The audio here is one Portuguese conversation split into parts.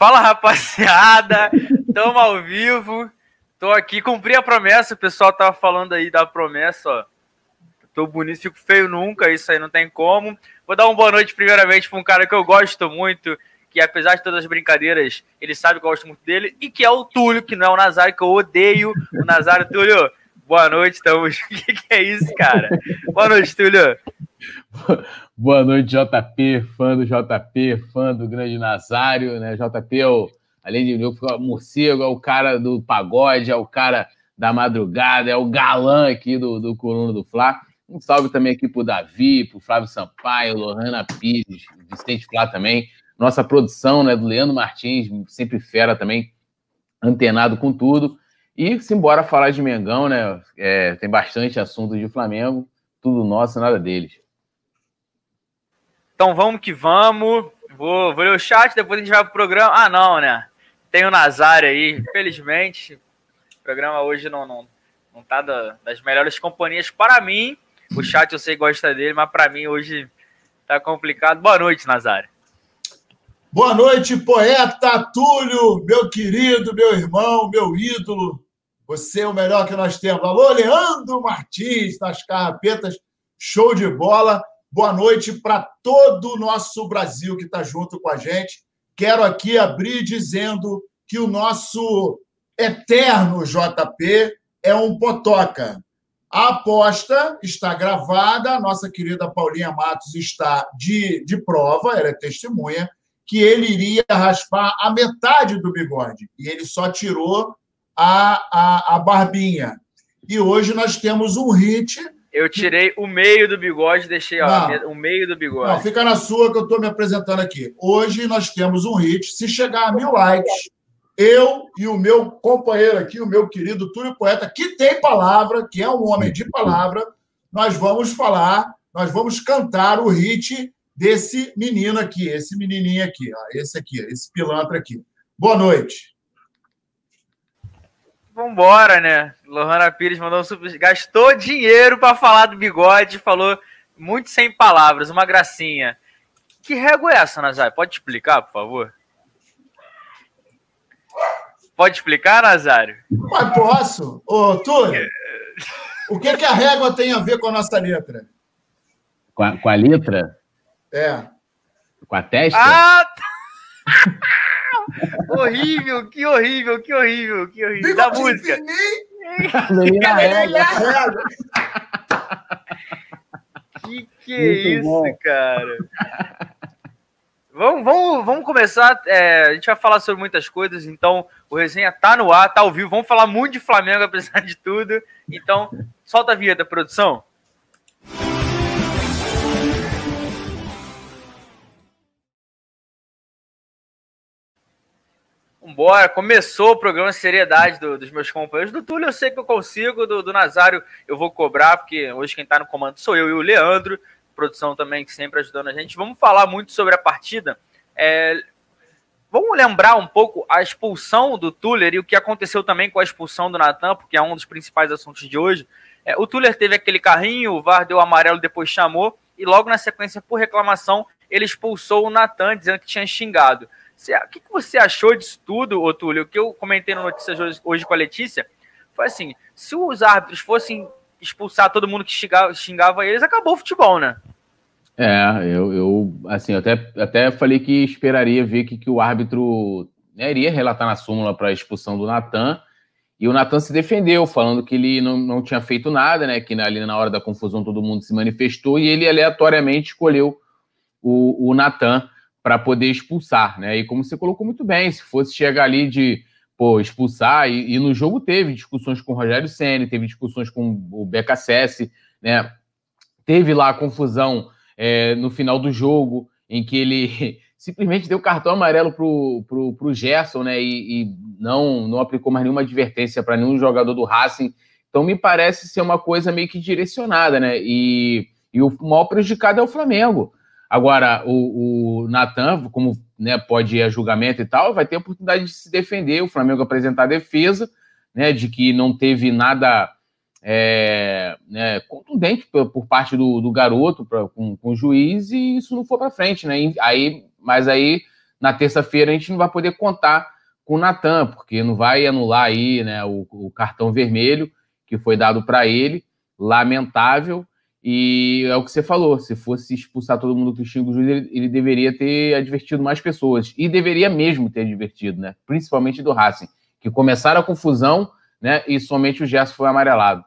Fala rapaziada, estamos ao vivo. Tô aqui, cumpri a promessa. O pessoal tava falando aí da promessa, ó. Tô bonito, fico feio nunca, isso aí não tem como. Vou dar uma boa noite, primeiramente, para um cara que eu gosto muito, que apesar de todas as brincadeiras, ele sabe que eu gosto muito dele, e que é o Túlio, que não é o Nazário, que eu odeio o Nazário. Túlio, boa noite, estamos. O que, que é isso, cara? Boa noite, Túlio. Boa noite, JP, fã do JP, fã do grande Nazário, né? JP é o, além de morcego, é o cara do pagode, é o cara da madrugada, é o galã aqui do, do Coluna do Fla. Um salve também aqui pro Davi, pro Flávio Sampaio, Lohana Pires, Vicente Flá também. Nossa produção, né, do Leandro Martins, sempre fera também, antenado com tudo. E simbora falar de Mengão, né? É, tem bastante assunto de Flamengo, tudo nosso, nada deles. Então vamos que vamos. Vou, vou ler o chat, depois a gente vai pro programa. Ah, não, né? Tem o Nazário aí, infelizmente. O programa hoje não, não, não tá da, das melhores companhias para mim. O chat eu sei gosta dele, mas para mim hoje tá complicado. Boa noite, Nazário. Boa noite, poeta Túlio, meu querido, meu irmão, meu ídolo. Você é o melhor que nós temos. Alô, Leandro Martins, nas carrapetas. Show de bola. Boa noite para todo o nosso Brasil que está junto com a gente. Quero aqui abrir dizendo que o nosso eterno JP é um potoca. A aposta está gravada, a nossa querida Paulinha Matos está de, de prova, ela é testemunha, que ele iria raspar a metade do bigode. E ele só tirou a, a, a barbinha. E hoje nós temos um hit eu tirei o meio do bigode, deixei ó, o meio do bigode. Não, fica na sua que eu estou me apresentando aqui. Hoje nós temos um hit. Se chegar a mil likes, eu e o meu companheiro aqui, o meu querido Túlio Poeta, que tem palavra, que é um homem de palavra, nós vamos falar, nós vamos cantar o hit desse menino aqui, esse menininho aqui, ó, esse aqui, esse pilantra aqui. Boa noite. Vambora, né? Lohana Pires mandou um super... Gastou dinheiro para falar do bigode, falou muito sem palavras, uma gracinha. Que régua é essa, Nazário? Pode explicar, por favor? Pode explicar, Nazário? Mas posso. Ô, Túlio, o que, que a régua tem a ver com a nossa letra? Com a, com a letra? É. Com a testa? Ah! Tá. horrível, que horrível, que horrível, que horrível. Da música. que que é isso, bom. cara? Vamos, vamos, vamos começar. É, a gente vai falar sobre muitas coisas, então o resenha tá no ar, tá ao vivo. Vamos falar muito de Flamengo, apesar de tudo. Então, solta a vinheta, produção. Vambora, começou o programa Seriedade do, dos meus companheiros. Do Túlio eu sei que eu consigo, do, do Nazário eu vou cobrar, porque hoje quem tá no comando sou eu e o Leandro, produção também que sempre ajudando a gente. Vamos falar muito sobre a partida. É, vamos lembrar um pouco a expulsão do Tuller e o que aconteceu também com a expulsão do Natan, porque é um dos principais assuntos de hoje. É, o Tuller teve aquele carrinho, o VAR deu amarelo, depois chamou, e logo na sequência, por reclamação, ele expulsou o Natan, dizendo que tinha xingado. O que, que você achou disso tudo, Otúlio? O que eu comentei no Notícias hoje, hoje com a Letícia foi assim: se os árbitros fossem expulsar todo mundo que xingava, xingava eles, acabou o futebol, né? É, eu, eu assim, eu até, até falei que esperaria ver que, que o árbitro né, iria relatar na súmula para a expulsão do Natan. E o Natan se defendeu, falando que ele não, não tinha feito nada, né? Que ali na hora da confusão todo mundo se manifestou e ele aleatoriamente escolheu o, o Natan para poder expulsar, né? E como você colocou muito bem, se fosse chegar ali de pô, expulsar, e, e no jogo teve discussões com o Rogério Senna, teve discussões com o BKSS, né? Teve lá a confusão é, no final do jogo, em que ele simplesmente deu cartão amarelo pro, pro, pro Gerson, né? E, e não, não aplicou mais nenhuma advertência para nenhum jogador do Racing. Então me parece ser uma coisa meio que direcionada, né? E, e o maior prejudicado é o Flamengo. Agora, o, o Natan, como né, pode ir a julgamento e tal, vai ter a oportunidade de se defender, o Flamengo apresentar a defesa, né, de que não teve nada é, né, contundente por, por, parte do, do garoto pra, com, com, o juiz e isso não foi para frente, né? Aí, mas aí na terça-feira a gente não vai poder contar com o Natan, porque não vai anular aí né, o, o cartão vermelho que foi dado para ele, lamentável, e é o que você falou, se fosse expulsar todo mundo que xinga o juiz, ele, ele, deveria ter advertido mais pessoas, e deveria mesmo ter advertido, né, principalmente do Racing, que começaram a confusão, né, e somente o Gerson foi amarelado.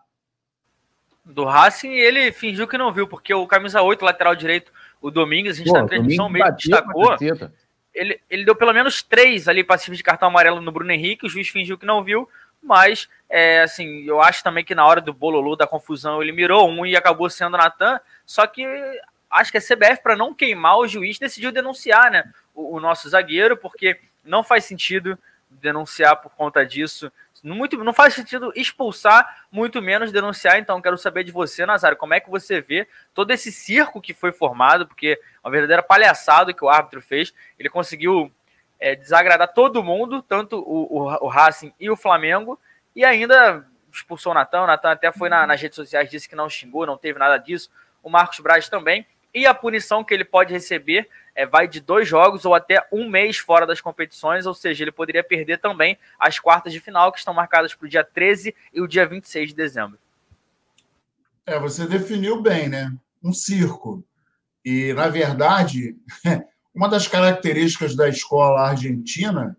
Do Racing, ele fingiu que não viu, porque o camisa 8, lateral direito, o Domingos, a gente Pô, na transmissão mesmo destacou, ele, ele deu pelo menos três ali passivos de cartão amarelo no Bruno Henrique, o juiz fingiu que não viu, mas é, assim, eu acho também que na hora do bololô da confusão ele mirou um e acabou sendo Natan, só que acho que a CBF para não queimar o juiz decidiu denunciar, né, o, o, nosso zagueiro, porque não faz sentido denunciar por conta disso. Muito, não faz sentido expulsar, muito menos denunciar. Então, quero saber de você, Nazário, como é que você vê todo esse circo que foi formado, porque é uma verdadeira palhaçada que o árbitro fez. Ele conseguiu é, desagradar todo mundo, tanto o, o, o, Racing e o Flamengo, e ainda expulsou o Natan. O Natan até foi na, nas redes sociais, disse que não xingou, não teve nada disso. O Marcos Braz também. E a punição que ele pode receber é, vai de dois jogos ou até um mês fora das competições, ou seja, ele poderia perder também as quartas de final, que estão marcadas para o dia 13 e o dia 26 de dezembro. É, você definiu bem, né? Um circo. E, na verdade, Uma das características da escola argentina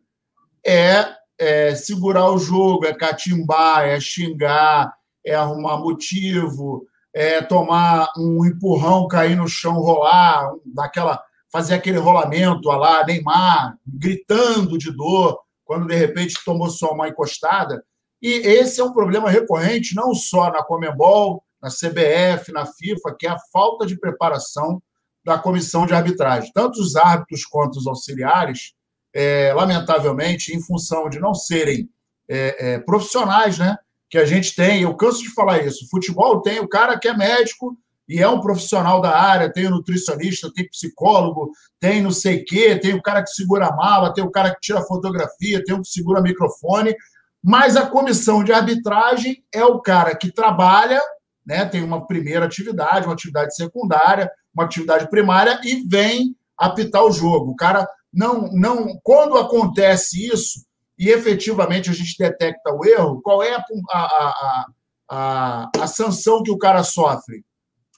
é, é segurar o jogo, é catimbar, é xingar, é arrumar motivo, é tomar um empurrão, cair no chão, rolar, daquela, fazer aquele rolamento lá, Neymar, gritando de dor, quando de repente tomou só uma encostada. E esse é um problema recorrente, não só na Comembol, na CBF, na FIFA, que é a falta de preparação da comissão de arbitragem. Tanto os árbitros quanto os auxiliares, é, lamentavelmente, em função de não serem é, é, profissionais, né? Que a gente tem, eu canso de falar isso. Futebol tem o cara que é médico e é um profissional da área, tem o nutricionista, tem psicólogo, tem não sei o quê, tem o cara que segura a mala, tem o cara que tira fotografia, tem o que segura microfone, mas a comissão de arbitragem é o cara que trabalha, né, tem uma primeira atividade, uma atividade secundária, uma atividade primária e vem apitar o jogo. O cara não, não. Quando acontece isso e efetivamente a gente detecta o erro, qual é a, a, a, a, sanção que o cara sofre?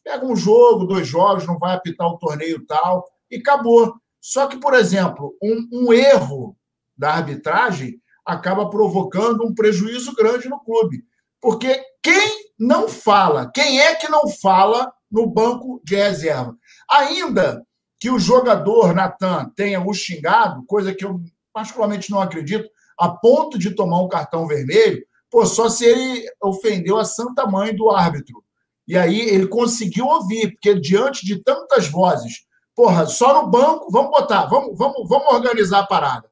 Pega um jogo, dois jogos, não vai apitar o torneio tal, e acabou. Só que, por exemplo, um, um erro da arbitragem acaba provocando um prejuízo grande no clube. Porque quem não fala, quem é que não fala no banco de reserva. Ainda que o jogador Natan tenha o xingado, coisa que eu particularmente não acredito, a ponto de tomar um cartão vermelho, pô, só se ele ofendeu a santa mãe do árbitro. E aí ele conseguiu ouvir, porque diante de tantas vozes, porra, só no banco, vamos botar, vamos, vamos, vamos organizar a parada.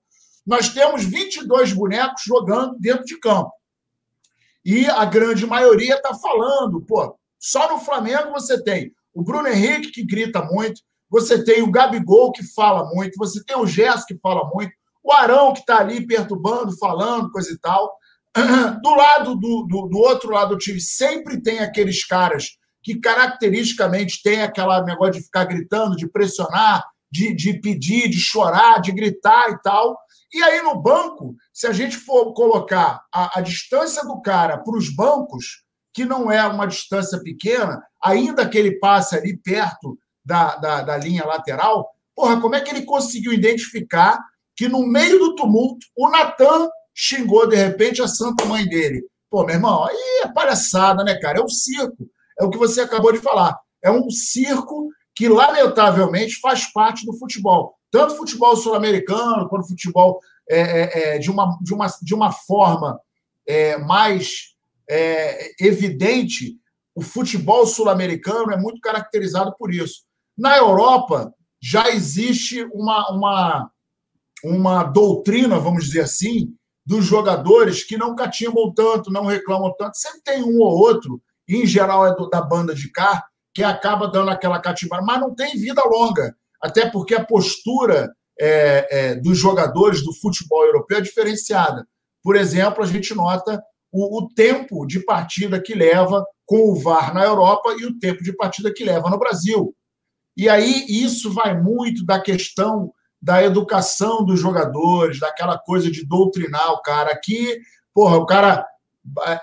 Nós temos 22 bonecos jogando dentro de campo. E a grande maioria está falando, pô, só no Flamengo você tem o Bruno Henrique, que grita muito, você tem o Gabigol, que fala muito, você tem o Gerson, que fala muito, o Arão, que está ali perturbando, falando, coisa e tal. Do lado do, do, do, outro lado do time, sempre tem aqueles caras que caracteristicamente tem aquela negócio de ficar gritando, de pressionar, de, de pedir, de chorar, de gritar e tal. E aí no banco, se a gente for colocar a, a distância do cara para os bancos, que não é uma distância pequena, ainda que ele passe ali perto da, da, da linha lateral, porra, como é que ele conseguiu identificar que no meio do tumulto o Natan xingou de repente a santa mãe dele? Pô, meu irmão, aí é palhaçada, né, cara? É um circo. É o que você acabou de falar. É um circo que, lamentavelmente, faz parte do futebol. Tanto futebol sul-americano, quanto futebol é, é, é, de, uma, de, uma, de uma forma é, mais é, evidente, o futebol sul-americano é muito caracterizado por isso. Na Europa, já existe uma, uma, uma doutrina, vamos dizer assim, dos jogadores que não catimbam tanto, não reclamam tanto. Sempre tem um ou outro, e em geral é do, da banda de cá, que acaba dando aquela catimbada, mas não tem vida longa, até porque a postura é, é, dos jogadores do futebol europeu é diferenciada. Por exemplo, a gente nota o, o tempo de partida que leva com o VAR na Europa e o tempo de partida que leva no Brasil. E aí isso vai muito da questão da educação dos jogadores, daquela coisa de doutrinar o cara. Aqui, porra, o cara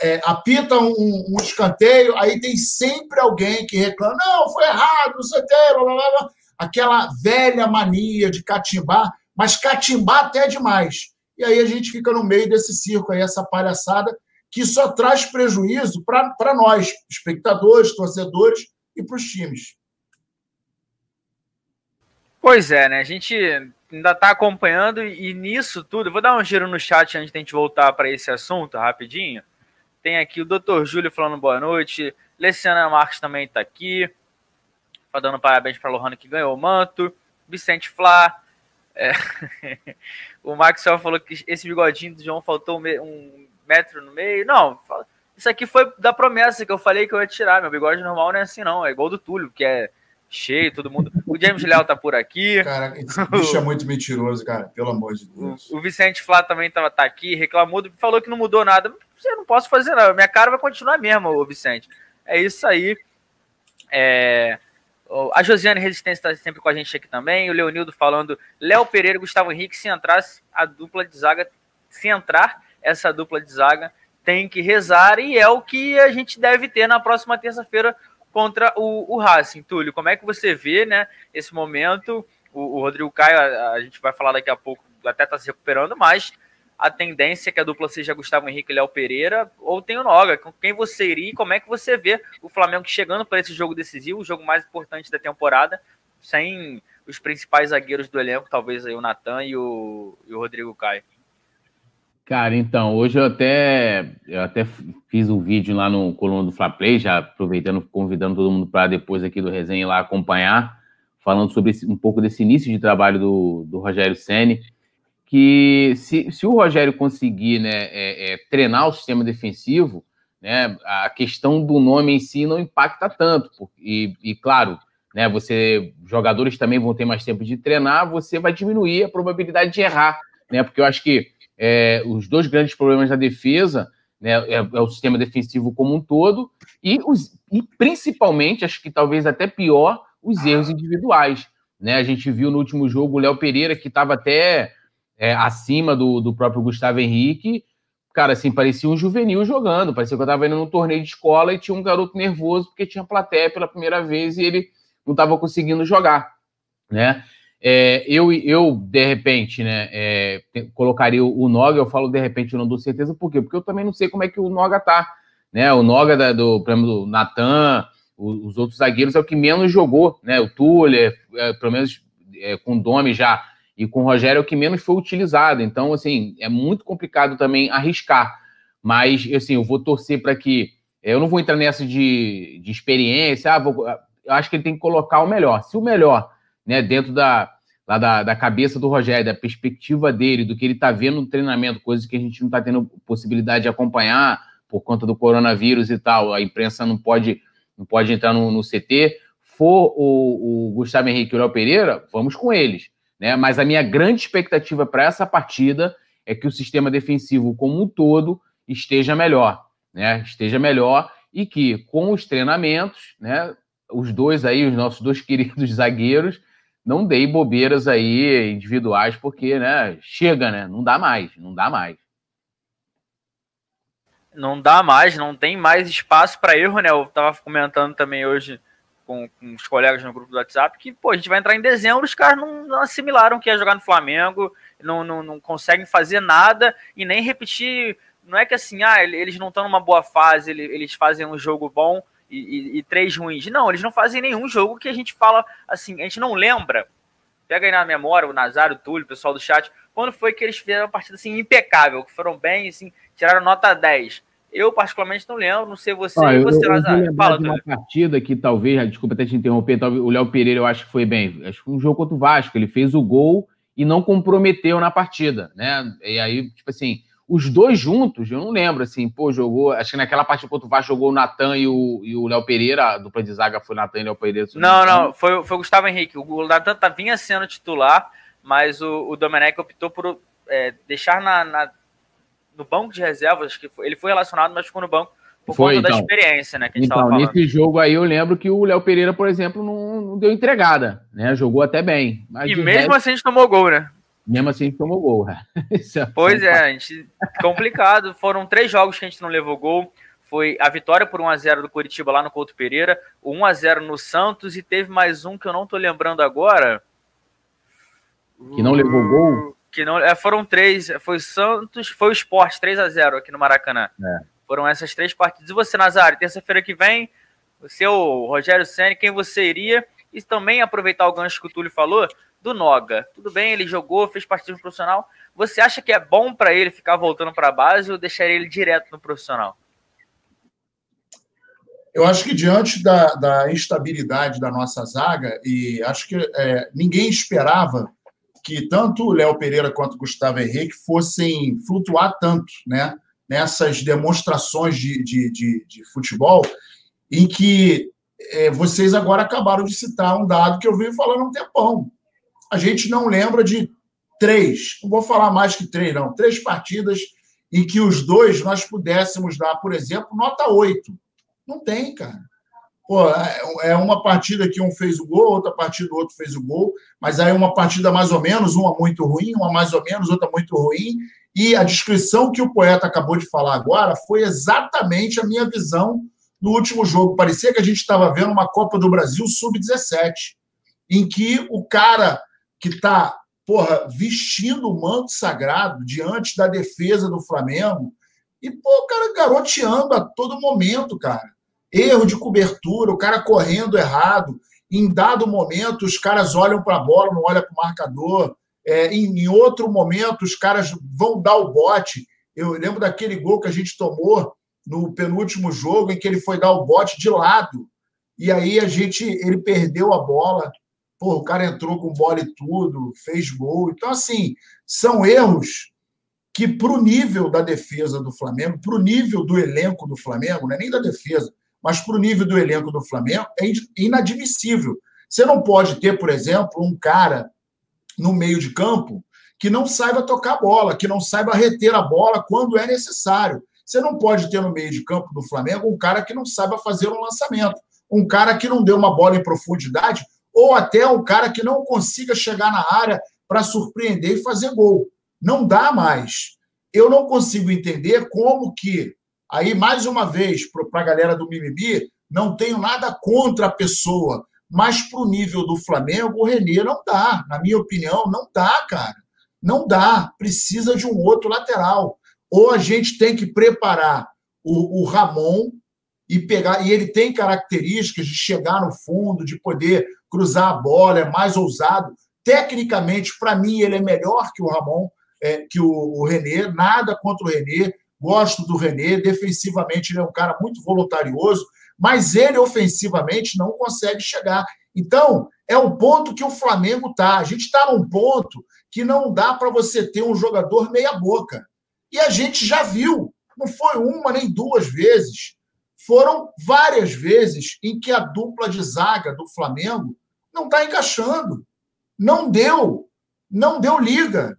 é, apita um, um, escanteio, aí tem sempre alguém que reclama: não, foi errado, não sei o que, blá, blá, blá. aquela velha mania de catimbar, mas catimbar até demais. E aí a gente fica no meio desse circo aí, essa palhaçada, que só traz prejuízo para nós, espectadores, torcedores e para os times. Pois é, né? A gente ainda está acompanhando e nisso tudo, vou dar um giro no chat antes de a gente voltar para esse assunto rapidinho. Tem aqui o Dr. Júlio falando boa noite, Luciana Marques também está aqui, tá dando parabéns para Lohana que ganhou o manto, Vicente Flá, é... o Maxwell falou que esse bigodinho do João faltou um metro no meio. Não, isso aqui foi da promessa que eu falei que eu ia tirar. Meu bigode normal não é assim, não. É igual do Túlio, que é cheio, todo mundo. O James Léo tá por aqui. Cara, esse bicho é muito mentiroso, cara, pelo amor de Deus. O, o Vicente Flá também tava, tá aqui, reclamou, falou que não mudou nada. Eu não posso fazer nada, minha cara vai continuar mesmo, o Vicente. É isso aí. É... A Josiane Resistência está sempre com a gente aqui também. O Leonildo falando, Léo Pereira e Gustavo Henrique, se entrasse a dupla de zaga, se entrar essa dupla de zaga, tem que rezar e é o que a gente deve ter na próxima terça-feira contra o, o Racing. Túlio, como é que você vê né, esse momento? O, o Rodrigo Caio, a, a, gente vai falar daqui a pouco, até está se recuperando, mas a tendência é que a dupla seja Gustavo Henrique e Léo Pereira, ou tem o Noga. Com quem você iria e como é que você vê o Flamengo chegando para esse jogo decisivo, o jogo mais importante da temporada, sem os principais zagueiros do elenco, talvez aí o Natan e o, e o Rodrigo Caio? Cara, então, hoje eu até, eu até fiz um vídeo lá no Coluna do Fla Play, já aproveitando, convidando todo mundo para depois aqui do resenha lá acompanhar, falando sobre esse, um pouco desse início de trabalho do, do Rogério Ceni que se, se o Rogério conseguir né, é, é, treinar o sistema defensivo, né, a questão do nome em si não impacta tanto. E, e claro, né, você jogadores também vão ter mais tempo de treinar, você vai diminuir a probabilidade de errar, né? Porque eu acho que é, os dois grandes problemas da defesa né, é, é, o sistema defensivo como um todo e, os, e principalmente, acho que talvez até pior, os erros individuais. Né? A gente viu no último jogo o Léo Pereira, que estava até é, acima do, do próprio Gustavo Henrique, cara, assim, parecia um juvenil jogando, parecia que eu estava indo num torneio de escola e tinha um garoto nervoso porque tinha plateia pela primeira vez e ele não estava conseguindo jogar, né? É, eu, eu, de repente, né, é, colocaria o, Noga, eu falo de repente, eu não dou certeza, por quê? Porque eu também não sei como é que o Noga tá, né, o Noga da, do, por exemplo, do Natan, os, outros zagueiros é o que menos jogou, né, o Tuller, é, pelo menos é, com o Domi já, e com o Rogério é o que menos foi utilizado, então, assim, é muito complicado também arriscar, mas, assim, eu vou torcer para que, eu não vou entrar nessa de, de experiência, ah, vou, eu acho que ele tem que colocar o melhor, se o melhor né, dentro da, da, da cabeça do Rogério, da perspectiva dele, do que ele está vendo no treinamento, coisas que a gente não está tendo possibilidade de acompanhar por conta do coronavírus e tal, a imprensa não pode, não pode entrar no, no CT, for o, o Gustavo Henrique e o Léo Pereira, vamos com eles. Né? Mas a minha grande expectativa para essa partida é que o sistema defensivo como um todo esteja melhor, né? Esteja melhor e que com os treinamentos, né, os dois aí, os nossos dois queridos zagueiros, não dei bobeiras aí individuais, porque, né, chega, né? Não dá mais, não dá mais. Não dá mais, não tem mais espaço para erro, né? Eu tava comentando também hoje com, com, os colegas no grupo do WhatsApp que, pô, a gente vai entrar em dezembro, os caras não, não assimilaram que ia jogar no Flamengo, não, não, não conseguem fazer nada e nem repetir. Não é que assim, ah, eles não estão numa boa fase, eles fazem um jogo bom, e, e, e, três ruins. Não, eles não fazem nenhum jogo que a gente fala assim, a gente não lembra. Pega aí na memória o Nazário, o Túlio, o pessoal do chat, quando foi que eles fizeram uma partida assim impecável, que foram bem, assim, tiraram nota 10. Eu, particularmente, não lembro, não sei você, ah, você, eu, Nazário. Fala, de uma Túlio. partida que talvez, desculpa até te interromper, talvez, o Léo Pereira eu acho que foi bem. Acho que foi um jogo contra o Vasco, ele fez o gol e não comprometeu na partida, né? E aí, tipo assim, os dois juntos, eu não lembro, assim, pô, jogou. Acho que naquela parte contra o Vasco jogou o Natan e o, e o Léo Pereira, a dupla de zaga foi Natan e Léo Pereira. Não, não, foi, foi o Gustavo Henrique. O Natan tá, vinha sendo titular, mas o, o Domenech optou por é, deixar na, na, no banco de reservas, que foi, ele foi relacionado, mas ficou no banco, por Foi, conta então. da experiência, né? então, nesse jogo aí eu lembro que o Léo Pereira, por exemplo, não, não, deu entregada, né? Jogou até bem. e mesmo resto, assim a gente tomou gol, né? Mesmo assim a gente tomou gol. é pois é, a gente, complicado. Foram três jogos que a gente não levou gol. Foi a vitória por 1x0 do Curitiba lá no Couto Pereira, o 1x0 no Santos e teve mais um que eu não tô lembrando agora. Que não levou gol? Que não, é, foram três. Foi Santos, foi o Sport 3 a 0 aqui no Maracanã. É. Foram essas três partidas. E você, Nazário, terça-feira que vem, você, o Rogério Senna, quem você iria? E também aproveitar o gancho que o Túlio falou do Noga. Tudo bem, ele jogou, fez partida profissional. Você acha que é bom para ele ficar voltando para a base ou deixaria ele direto no profissional? Eu acho que diante da, da instabilidade da nossa zaga, e acho que é, ninguém esperava que tanto o Léo Pereira quanto o Gustavo Henrique fossem flutuar tanto né, nessas demonstrações de, de, de, de futebol, em que é, vocês agora acabaram de citar um dado que eu venho falando há um tempão. A gente não lembra de três, não vou falar mais que três, não, três partidas em que os dois nós pudéssemos dar, por exemplo, nota 8. Não tem, cara. Pô, é, é uma partida que um fez o gol, outra partida o outro fez o gol, mas aí uma partida mais ou menos, uma muito ruim, uma mais ou menos, outra muito ruim. E a descrição que o poeta acabou de falar agora foi exatamente a minha visão no último jogo. Parecia que a gente estava vendo uma Copa do Brasil sub-17, em que o cara que está porra, vestindo o manto sagrado diante da defesa do Flamengo, e, pô, o cara garoteando a todo momento, cara erro de cobertura, o cara correndo errado. Em dado momento, os caras olham para a bola, não olham para o marcador. É, em, outro momento, os caras vão dar o bote. Eu lembro daquele gol que a gente tomou no penúltimo jogo, em que ele foi dar o bote de lado. E aí a gente, ele perdeu a bola. Pô, o cara entrou com bola e tudo, fez gol. Então, assim, são erros que, para o nível da defesa do Flamengo, para o nível do elenco do Flamengo, não é nem da defesa, mas para o nível do elenco do Flamengo é inadmissível. Você não pode ter, por exemplo, um cara no meio de campo que não saiba tocar a bola, que não saiba reter a bola quando é necessário. Você não pode ter no meio de campo do Flamengo um cara que não saiba fazer um lançamento, um cara que não dê uma bola em profundidade, ou até um cara que não consiga chegar na área para surpreender e fazer gol. Não dá mais. Eu não consigo entender como que Aí, mais uma vez, para a galera do Mimimi, não tenho nada contra a pessoa, mas para o nível do Flamengo, o Renê não dá. Na minha opinião, não dá, cara. Não dá. Precisa de um outro lateral. Ou a gente tem que preparar o, o Ramon e pegar. E ele tem características de chegar no fundo, de poder cruzar a bola, é mais ousado. Tecnicamente, para mim, ele é melhor que o Ramon, é, que o, o Renê. Nada contra o Renê gosto do René, defensivamente ele é um cara muito voluntarioso, mas ele ofensivamente não consegue chegar. Então, é um ponto que o Flamengo está. A gente está num ponto que não dá para você ter um jogador meia-boca. E a gente já viu, não foi uma nem duas vezes, foram várias vezes em que a dupla de zaga do Flamengo não está encaixando. Não deu, não deu liga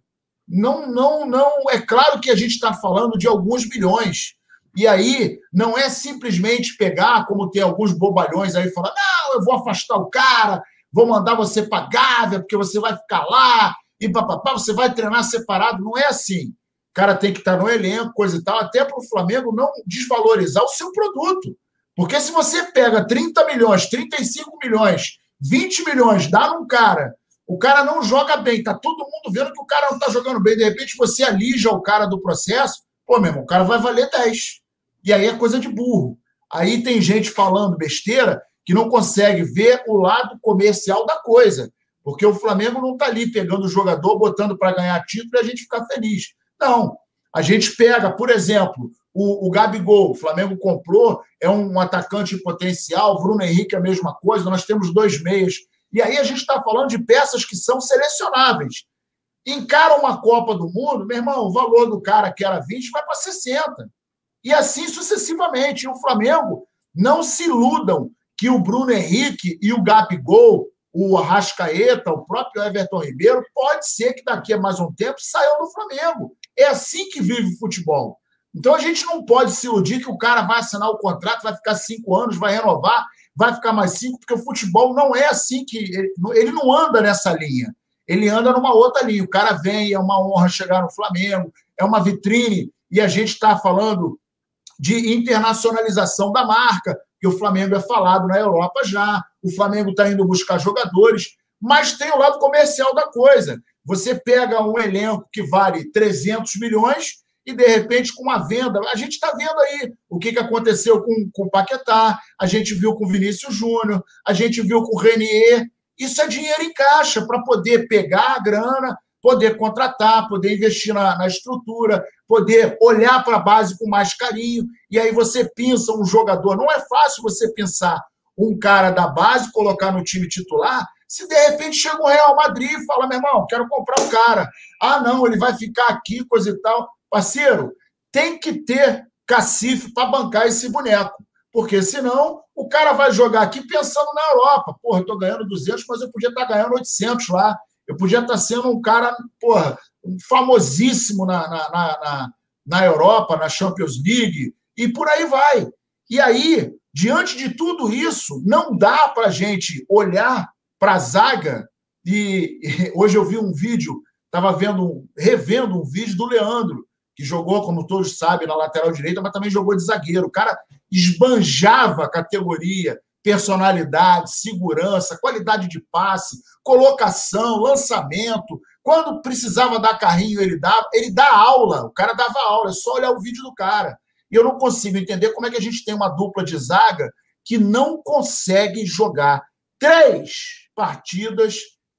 não, não, não. É claro que a gente está falando de alguns milhões. E aí não é simplesmente pegar, como tem alguns bobalhões aí falando, não, eu vou afastar o cara, vou mandar você Gávea, porque você vai ficar lá, e papapá, você vai treinar separado. Não é assim. O cara tem que estar no elenco, coisa e tal, até para o Flamengo não desvalorizar o seu produto. Porque se você pega 30 milhões, 35 milhões, 20 milhões, dá num cara o cara não joga bem, tá todo mundo vendo que o cara não tá jogando bem. De repente você alija o cara do processo, pô, meu irmão, o cara vai valer 10. E aí é coisa de burro. Aí tem gente falando besteira que não consegue ver o lado comercial da coisa. Porque o Flamengo não tá ali pegando o jogador, botando para ganhar título e a gente ficar feliz. Não. A gente pega, por exemplo, o, o Gabigol, o Flamengo comprou, é um atacante em potencial, Bruno Henrique é a mesma coisa, nós temos dois meias e aí a gente está falando de peças que são selecionáveis. Encara uma Copa do Mundo, meu irmão, o valor do cara que era 20 vai para 60. E assim sucessivamente. E o Flamengo, não se iludam que o Bruno Henrique e o Gabigol, o Arrascaeta, o próprio Everton Ribeiro, pode ser que daqui a mais um tempo saiam do Flamengo. É assim que vive o futebol. Então a gente não pode se iludir que o cara vai assinar o contrato, vai ficar cinco anos, vai renovar, vai ficar mais cinco, porque o futebol não é assim que. Ele, não anda nessa linha. Ele anda numa outra linha. O cara vem, é uma honra chegar no Flamengo, é uma vitrine, e a gente está falando de internacionalização da marca, que o Flamengo é falado na Europa já, o Flamengo está indo buscar jogadores, mas tem o lado comercial da coisa. Você pega um elenco que vale 300 milhões e, de repente, com uma venda. A gente está vendo aí o que, que aconteceu com, com o Paquetá, a gente viu com o Vinícius Júnior, a gente viu com o Renier. Isso é dinheiro em caixa para poder pegar a grana, poder contratar, poder investir na, na estrutura, poder olhar para a base com mais carinho. E aí você pensa um jogador. Não é fácil você pensar um cara da base, colocar no time titular, se de repente chega o Real Madrid e fala, meu irmão, quero comprar o um cara. Ah, não, ele vai ficar aqui, coisa e tal. Parceiro, tem que ter cacife para bancar esse boneco. Porque senão o cara vai jogar aqui pensando na Europa. Porra, eu estou ganhando 200, mas eu podia estar tá ganhando 800 lá. Eu podia estar tá sendo um cara, porra, famosíssimo na, na, na, na Europa, na Champions League, e por aí vai. E aí, diante de tudo isso, não dá para a gente olhar para a zaga. E hoje eu vi um vídeo, estava vendo, revendo um vídeo do Leandro, que jogou, como todos sabem, na lateral direita, mas também jogou de zagueiro. O cara esbanjava categoria, personalidade, segurança, qualidade de passe, colocação, lançamento. Quando precisava dar carrinho, ele dava, ele dá aula, o cara dava aula, é só olhar o vídeo do cara. E eu não consigo entender como é que a gente tem uma dupla de zaga que não consegue jogar três partidas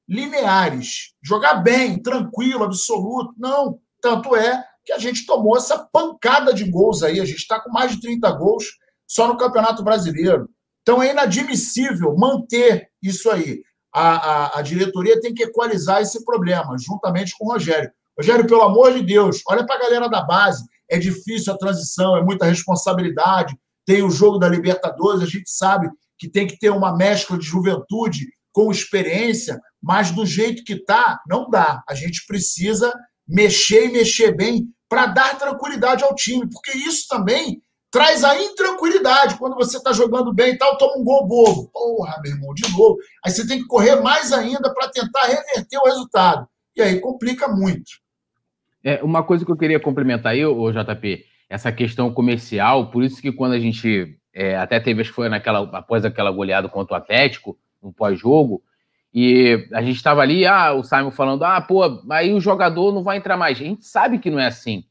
lineares, jogar bem, tranquilo, absoluto. Não, tanto é que a gente tomou essa pancada de gols aí. A gente está com mais de 30 gols só no Campeonato Brasileiro. Então é inadmissível manter isso aí. A, a, a, diretoria tem que equalizar esse problema, juntamente com o Rogério. Rogério, pelo amor de Deus, olha para a galera da base. É difícil a transição, é muita responsabilidade. Tem o jogo da Libertadores, a gente sabe que tem que ter uma mescla de juventude com experiência, mas do jeito que está, não dá. A gente precisa mexer e mexer bem para dar tranquilidade ao time, porque isso também traz a intranquilidade. Quando você está jogando bem e tal, toma um gol bobo. Porra, meu irmão, de novo. Aí você tem que correr mais ainda para tentar reverter o resultado. E aí complica muito. É, uma coisa que eu queria complementar aí, o JP, essa questão comercial, por isso que quando a gente é, até teve, acho que foi naquela, após aquela goleada contra o Atlético, no pós-jogo, e a gente estava ali, ah, o Simon falando, ah, pô, aí o jogador não vai entrar mais. A gente sabe que não é assim.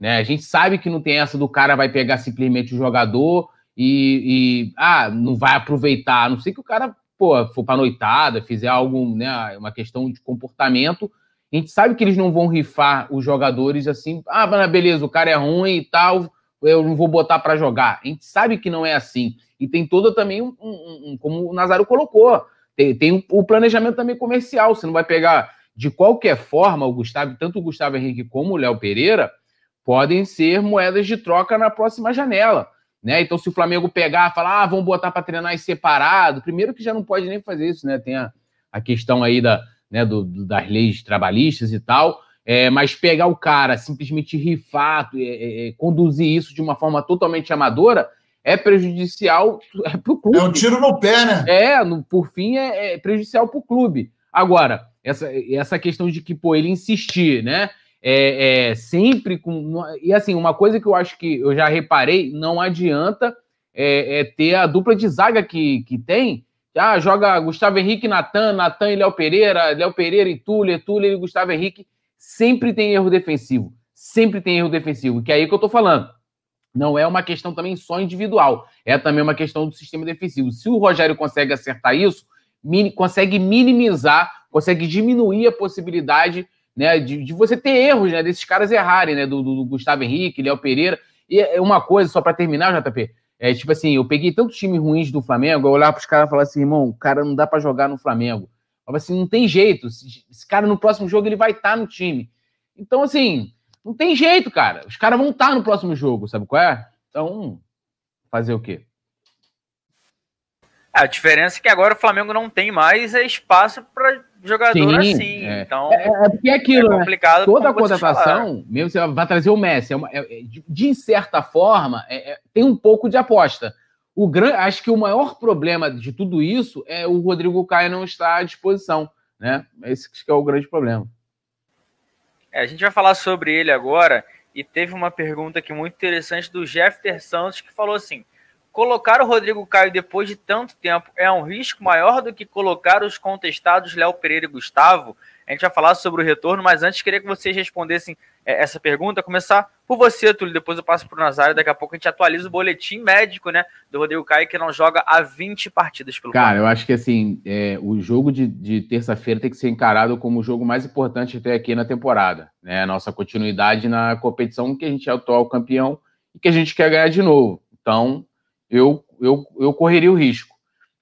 Né? A gente sabe que não tem essa do cara vai pegar simplesmente o jogador e, e ah, não vai aproveitar. A não sei que o cara, pô, for pra noitada, fizer algo, né, uma questão de comportamento. A gente sabe que eles não vão rifar os jogadores assim, ah, beleza, o cara é ruim e tal, eu não vou botar para jogar. A gente sabe que não é assim. E tem todo também um, um, um como o Nazário colocou, tem, tem o planejamento também comercial. Você não vai pegar de qualquer forma o Gustavo, tanto o Gustavo Henrique como o Léo Pereira podem ser moedas de troca na próxima janela. Né? Então, se o Flamengo pegar falar, ah, vamos botar para treinar em separado, primeiro que já não pode nem fazer isso, né? Tem a, a questão aí da, né, do, das leis trabalhistas e tal. É, mas pegar o cara, simplesmente rifar, é, é, é conduzir isso de uma forma totalmente amadora, é prejudicial é para o clube. É um tiro no pé, né? É, no, por fim, é, é prejudicial para o clube. Agora, essa, essa questão de que, pô, ele insistir, né? É, é, sempre com. E assim, uma coisa que eu acho que eu já reparei, não adianta é, é ter a dupla de zaga que, que tem. Ah, joga Gustavo Henrique, Natan, Natan e Léo Pereira, Léo Pereira e Túlio, Túlio e Gustavo Henrique. Sempre tem erro defensivo. Sempre tem erro defensivo, que é aí que eu tô falando não é uma questão também só individual, é também uma questão do sistema defensivo. Se o Rogério consegue acertar isso, consegue minimizar, consegue diminuir a possibilidade né, de, de, você ter erros, né, desses caras errarem, né, do, do, Gustavo Henrique, Léo Pereira. E é uma coisa, só para terminar, JP, é tipo assim, eu peguei tantos times ruins do Flamengo, eu para os caras e falar assim, irmão, o cara não dá para jogar no Flamengo. Eu falei assim, não tem jeito, esse cara no próximo jogo ele vai estar tá no time. Então, assim, não tem jeito, cara. Os caras vão estar no próximo jogo, sabe qual é? Então, fazer o quê? A diferença é que agora o Flamengo não tem mais espaço para jogador Sim, assim. É. Então, é, é, porque é aquilo, é complicado. Né? Toda a contratação, mesmo você vai trazer o Messi, é uma, é, é de, de, certa forma, tem um pouco de aposta. O gran, acho que o maior problema de tudo isso é o Rodrigo Caio não estar à disposição. Né? Esse que é o grande problema. A gente vai falar sobre ele agora. E teve uma pergunta aqui muito interessante do Jeffter Santos que falou assim: Colocar o Rodrigo Caio depois de tanto tempo é um risco maior do que colocar os contestados Léo Pereira e Gustavo? A gente vai falar sobre o retorno, mas antes queria que vocês respondessem é, essa pergunta. Começar por você, Túlio, depois eu passo para o Nazário. Daqui a pouco a gente atualiza o boletim médico né, do Rodrigo Caio, que não joga há 20 partidas pelo Cara, eu acho que assim, é, o jogo de, de terça-feira tem que ser encarado como o jogo mais importante até aqui na temporada. Né? A nossa continuidade na competição, que a gente é o atual campeão e que a gente quer ganhar de novo. Então, eu, eu, eu correria o risco.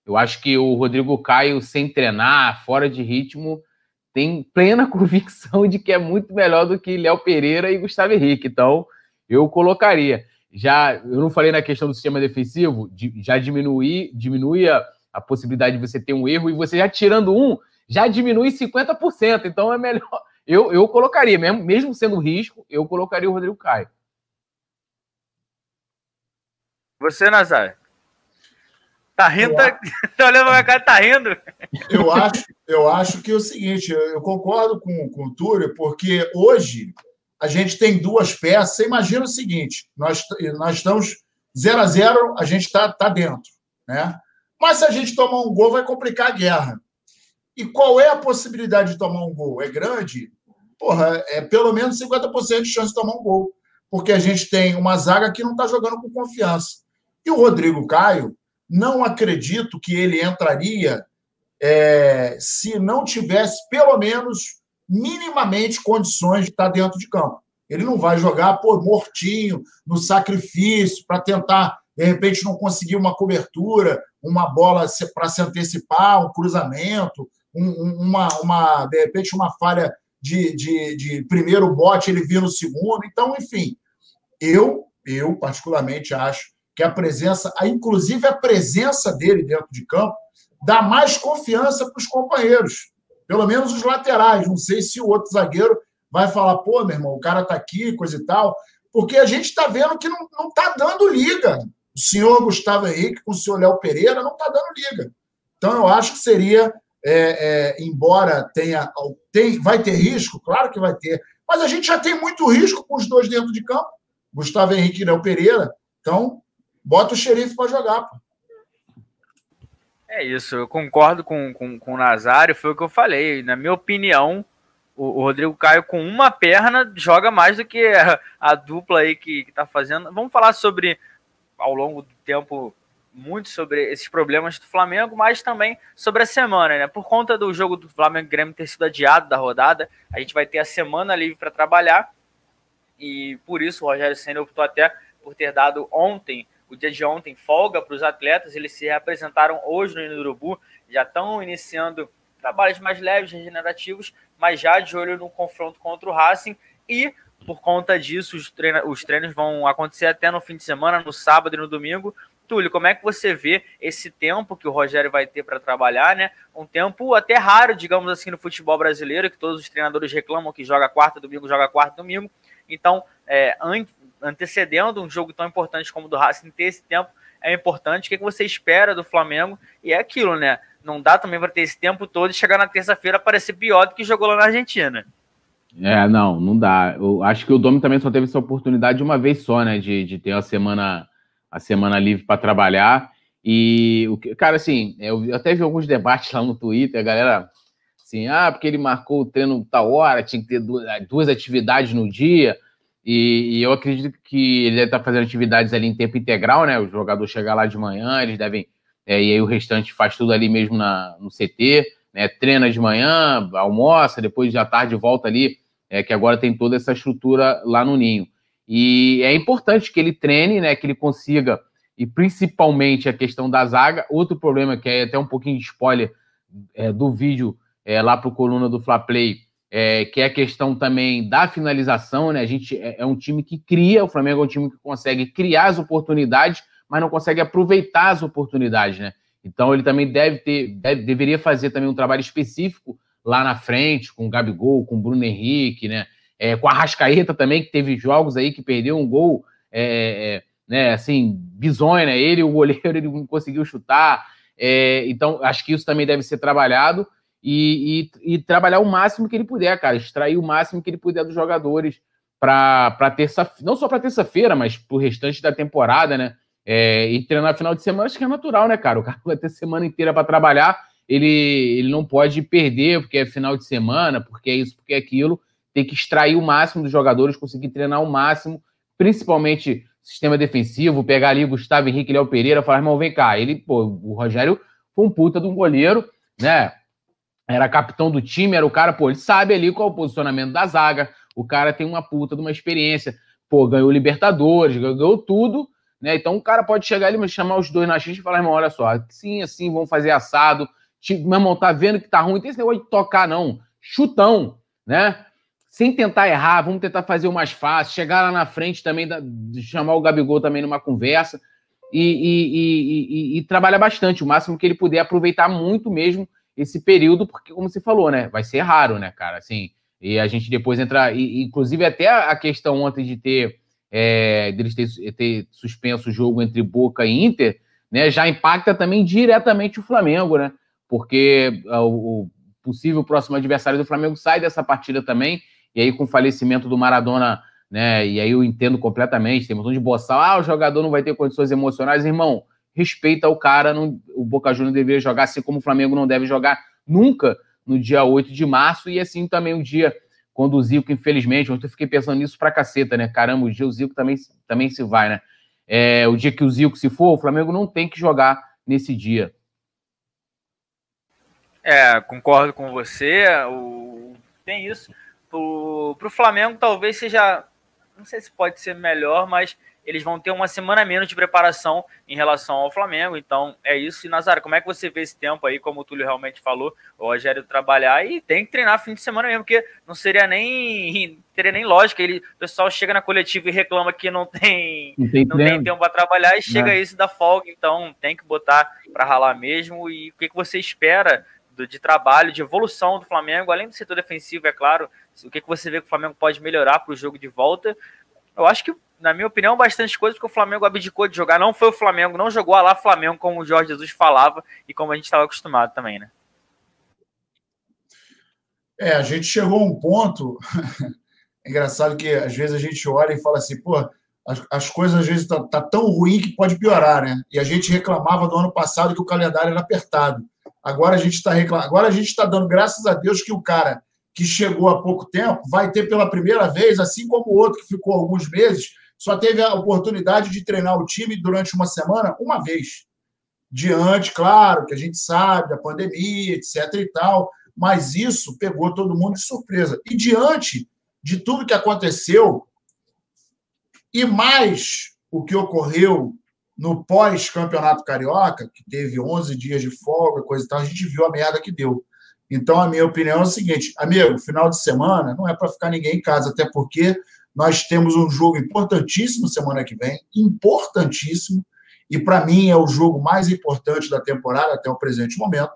Eu acho que o Rodrigo Caio, sem treinar, fora de ritmo, tem plena convicção de que é muito melhor do que Léo Pereira e Gustavo Henrique. Então, eu colocaria. Já, eu não falei na questão do sistema defensivo, já diminui, diminui a, a possibilidade de você ter um erro e você já tirando um, já diminui 50%. Então, é melhor. Eu, eu colocaria, mesmo, mesmo sendo risco, eu colocaria o Rodrigo Caio. Você, Nazar? Tá rindo, tá, tá olhando pra cá, tá rindo. Eu acho, eu acho que é o seguinte, eu concordo com, com o Túlio, porque hoje a gente tem duas peças. Você imagina o seguinte: nós, nós estamos 0 a 0 a gente está tá dentro. Né? Mas se a gente tomar um gol, vai complicar a guerra. E qual é a possibilidade de tomar um gol? É grande? Porra, é pelo menos 50% de chance de tomar um gol. Porque a gente tem uma zaga que não está jogando com confiança. E o Rodrigo Caio, não acredito que ele entraria é, se não tivesse, pelo menos, minimamente condições de estar dentro de campo. Ele não vai jogar por mortinho, no sacrifício, para tentar, de repente, não conseguir uma cobertura, uma bola para se antecipar, um cruzamento, um, uma, uma, de repente, uma falha de, de, de primeiro bote, ele vir no segundo. Então, enfim, eu, eu particularmente acho que a presença, inclusive a presença dele dentro de campo, dá mais confiança para os companheiros, pelo menos os laterais. Não sei se o outro zagueiro vai falar, pô, meu irmão, o cara tá aqui, coisa e tal, porque a gente está vendo que não, não tá dando liga. O senhor Gustavo Henrique com o senhor Léo Pereira não está dando liga. Então, eu acho que seria, é, é, embora tenha, tem, vai ter risco, claro que vai ter, mas a gente já tem muito risco com os dois dentro de campo, Gustavo Henrique e Léo Pereira. Então, bota o xerife para jogar. Pô. É isso, eu concordo com, com, com o Nazário, foi o que eu falei. Na minha opinião, o, o Rodrigo Caio com uma perna joga mais do que a, a dupla aí que, está fazendo. Vamos falar sobre, ao longo do tempo, muito sobre esses problemas do Flamengo, mas também sobre a semana, né? Por conta do jogo do Flamengo Grêmio ter sido adiado da rodada, a gente vai ter a semana livre para trabalhar e por isso o Rogério Senna optou até por ter dado ontem o dia de ontem folga para os atletas, eles se representaram hoje no Urubu, já estão iniciando trabalhos mais leves, regenerativos, mas já de olho no confronto contra o Racing e por conta disso os, os treinos vão acontecer até no fim de semana, no sábado e no domingo. Túlio, como é que você vê esse tempo que o Rogério vai ter para trabalhar, né? Um tempo até raro, digamos assim, no futebol brasileiro, que todos os treinadores reclamam que joga quarta, domingo, joga quarta, domingo. Então, é, antecedendo um jogo tão importante como o do Racing, ter esse tempo é importante. O que, é que você espera do Flamengo? E é aquilo, né? Não dá também para ter esse tempo todo e chegar na terça-feira parecer pior do que jogou lá na Argentina. É, não, não dá. Eu acho que o Domi também só teve essa oportunidade uma vez só, né? De, de ter a semana, a semana livre para trabalhar. E, o cara, assim, eu até vi alguns debates lá no Twitter, a galera, assim, ah, porque ele marcou o treino tal hora, tinha que ter duas, duas atividades no dia. E, e, eu acredito que ele deve estar fazendo atividades ali em tempo integral, né? O jogador chega lá de manhã, eles devem. É, e aí o restante faz tudo ali mesmo na, no CT, né? Treina de manhã, almoça, depois da tarde volta ali, é, que agora tem toda essa estrutura lá no ninho. E é importante que ele treine, né? Que ele consiga, e principalmente a questão da zaga. Outro problema que é até um pouquinho de spoiler é, do vídeo é, lá para o coluna do Fla Play é, que é a questão também da finalização, né? A gente é, é, um time que cria, o Flamengo é um time que consegue criar as oportunidades, mas não consegue aproveitar as oportunidades, né? Então ele também deve ter, deve, deveria fazer também um trabalho específico lá na frente, com o Gabigol, com o Bruno Henrique, né? É, com a Rascaeta também, que teve jogos aí que perdeu um gol, é, é, né, assim, bizonho, né? Ele, o goleiro, ele não conseguiu chutar. É, então, acho que isso também deve ser trabalhado e, e, e, trabalhar o máximo que ele puder, cara, extrair o máximo que ele puder dos jogadores para terça não só para terça-feira, mas para o restante da temporada, né? É, e treinar final de semana, acho que é natural, né, cara? O cara vai ter semana inteira para trabalhar, ele, ele não pode perder porque é final de semana, porque é isso, porque é aquilo. Tem que extrair o máximo dos jogadores, conseguir treinar o máximo, principalmente sistema defensivo, pegar ali o Gustavo Henrique, Léo Pereira, falar, irmão, vem cá. Ele, pô, o Rogério foi um puta de um goleiro, né? Era capitão do time, era o cara, pô, ele sabe ali qual é o posicionamento da zaga, o cara tem uma puta de uma experiência, pô, ganhou Libertadores, ganhou tudo, né? Então o cara pode chegar ali, chamar os dois na xixi e falar, irmão, olha só, sim, assim, vamos fazer assado. Tipo, meu irmão, tá vendo que tá ruim, tem esse negócio de tocar, não. Chutão, né? Sem tentar errar, vamos tentar fazer o mais fácil, chegar lá na frente também, chamar o Gabigol também numa conversa e, e, e, e, trabalhar bastante, o máximo que ele puder, aproveitar muito mesmo esse período, porque, como você falou, né? Vai ser raro, né, cara? Assim, e a gente depois entra. E, inclusive, até a questão ontem de ter é, deles ter, ter, suspenso o jogo entre Boca e Inter, né, já impacta também diretamente o Flamengo, né? Porque ah, o, o possível próximo adversário do Flamengo sai dessa partida também, e aí com o falecimento do Maradona, né? E aí eu entendo completamente, tem um montão de boçal, ah, o jogador não vai ter condições emocionais, irmão, respeita o cara, não, o Boca Juniors deveria jogar assim como o Flamengo não deve jogar nunca no dia 8 de março, e assim também o dia quando o Zico, infelizmente, ontem eu fiquei pensando nisso pra caceta, né? Caramba, o dia o Zico também, também se vai, né? É, o dia que o Zico se for, o Flamengo não tem que jogar nesse dia. É, concordo com você. O... Tem isso. Pro, pro Flamengo, talvez seja. Não sei se pode ser melhor, mas eles vão ter uma semana menos de preparação em relação ao Flamengo. Então é isso. E Nazara, como é que você vê esse tempo aí, como o Túlio realmente falou, o Rogério trabalhar e tem que treinar fim de semana mesmo, porque não seria nem teria nem lógica. Ele, o pessoal chega na coletiva e reclama que não tem, não tem, não tem tempo para trabalhar e chega é. isso da folga. Então tem que botar para ralar mesmo. E o que, que você espera? de trabalho, de evolução do Flamengo, além do setor defensivo, é claro. O que, que você vê que o Flamengo pode melhorar para o jogo de volta? Eu acho que na minha opinião, bastante coisa, porque o Flamengo abdicou de jogar. Não foi o Flamengo, não jogou lá Flamengo, como o Jorge Jesus falava e como a gente estava acostumado também, né? É, a gente chegou a um ponto. é engraçado que às vezes a gente olha e fala assim, pô, as, as coisas às vezes tá, tá, tão ruim que pode piorar, né? E a gente reclamava do ano passado que o calendário era apertado. Agora a gente está agora a gente está dando graças a Deus que o cara que chegou há pouco tempo vai ter pela primeira vez, assim como o outro que ficou alguns meses, só teve a oportunidade de treinar o time durante uma semana uma vez. Diante, claro, que a gente sabe da pandemia, etc. e tal, mas isso pegou todo mundo de surpresa. E diante de tudo que aconteceu, e mais o que ocorreu no pós-campeonato carioca, que teve 11 dias de folga, coisa e tal, a gente viu a merda que deu. Então, a minha opinião é o seguinte, amigo, final de semana não é para ficar ninguém em casa, até porque nós temos um jogo importantíssimo semana que vem, importantíssimo, e para mim é o jogo mais importante da temporada até o presente momento,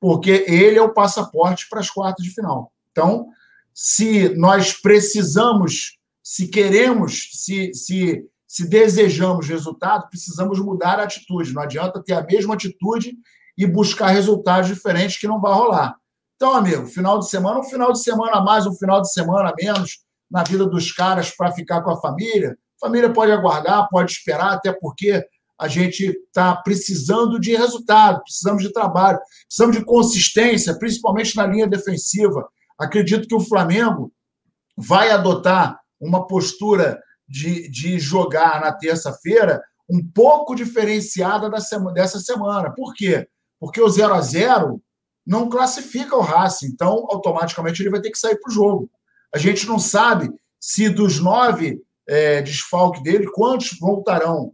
porque ele é o passaporte para as quartas de final. Então, se nós precisamos, se queremos, se, se, se desejamos resultado, precisamos mudar a atitude. Não adianta ter a mesma atitude e buscar resultados diferentes que não vai rolar. Então, amigo, final de semana, um final de semana a mais, um final de semana a menos, na vida dos caras para ficar com a família. A família pode aguardar, pode esperar, até porque a gente está precisando de resultado, precisamos de trabalho, precisamos de consistência, principalmente na linha defensiva. Acredito que o Flamengo vai adotar uma postura de, de jogar na terça-feira um pouco diferenciada da sema, dessa semana. Por quê? Porque o 0 a 0 não classifica o Racing, então automaticamente ele vai ter que sair para o jogo. A gente não sabe se dos nove é, dele, quantos voltarão.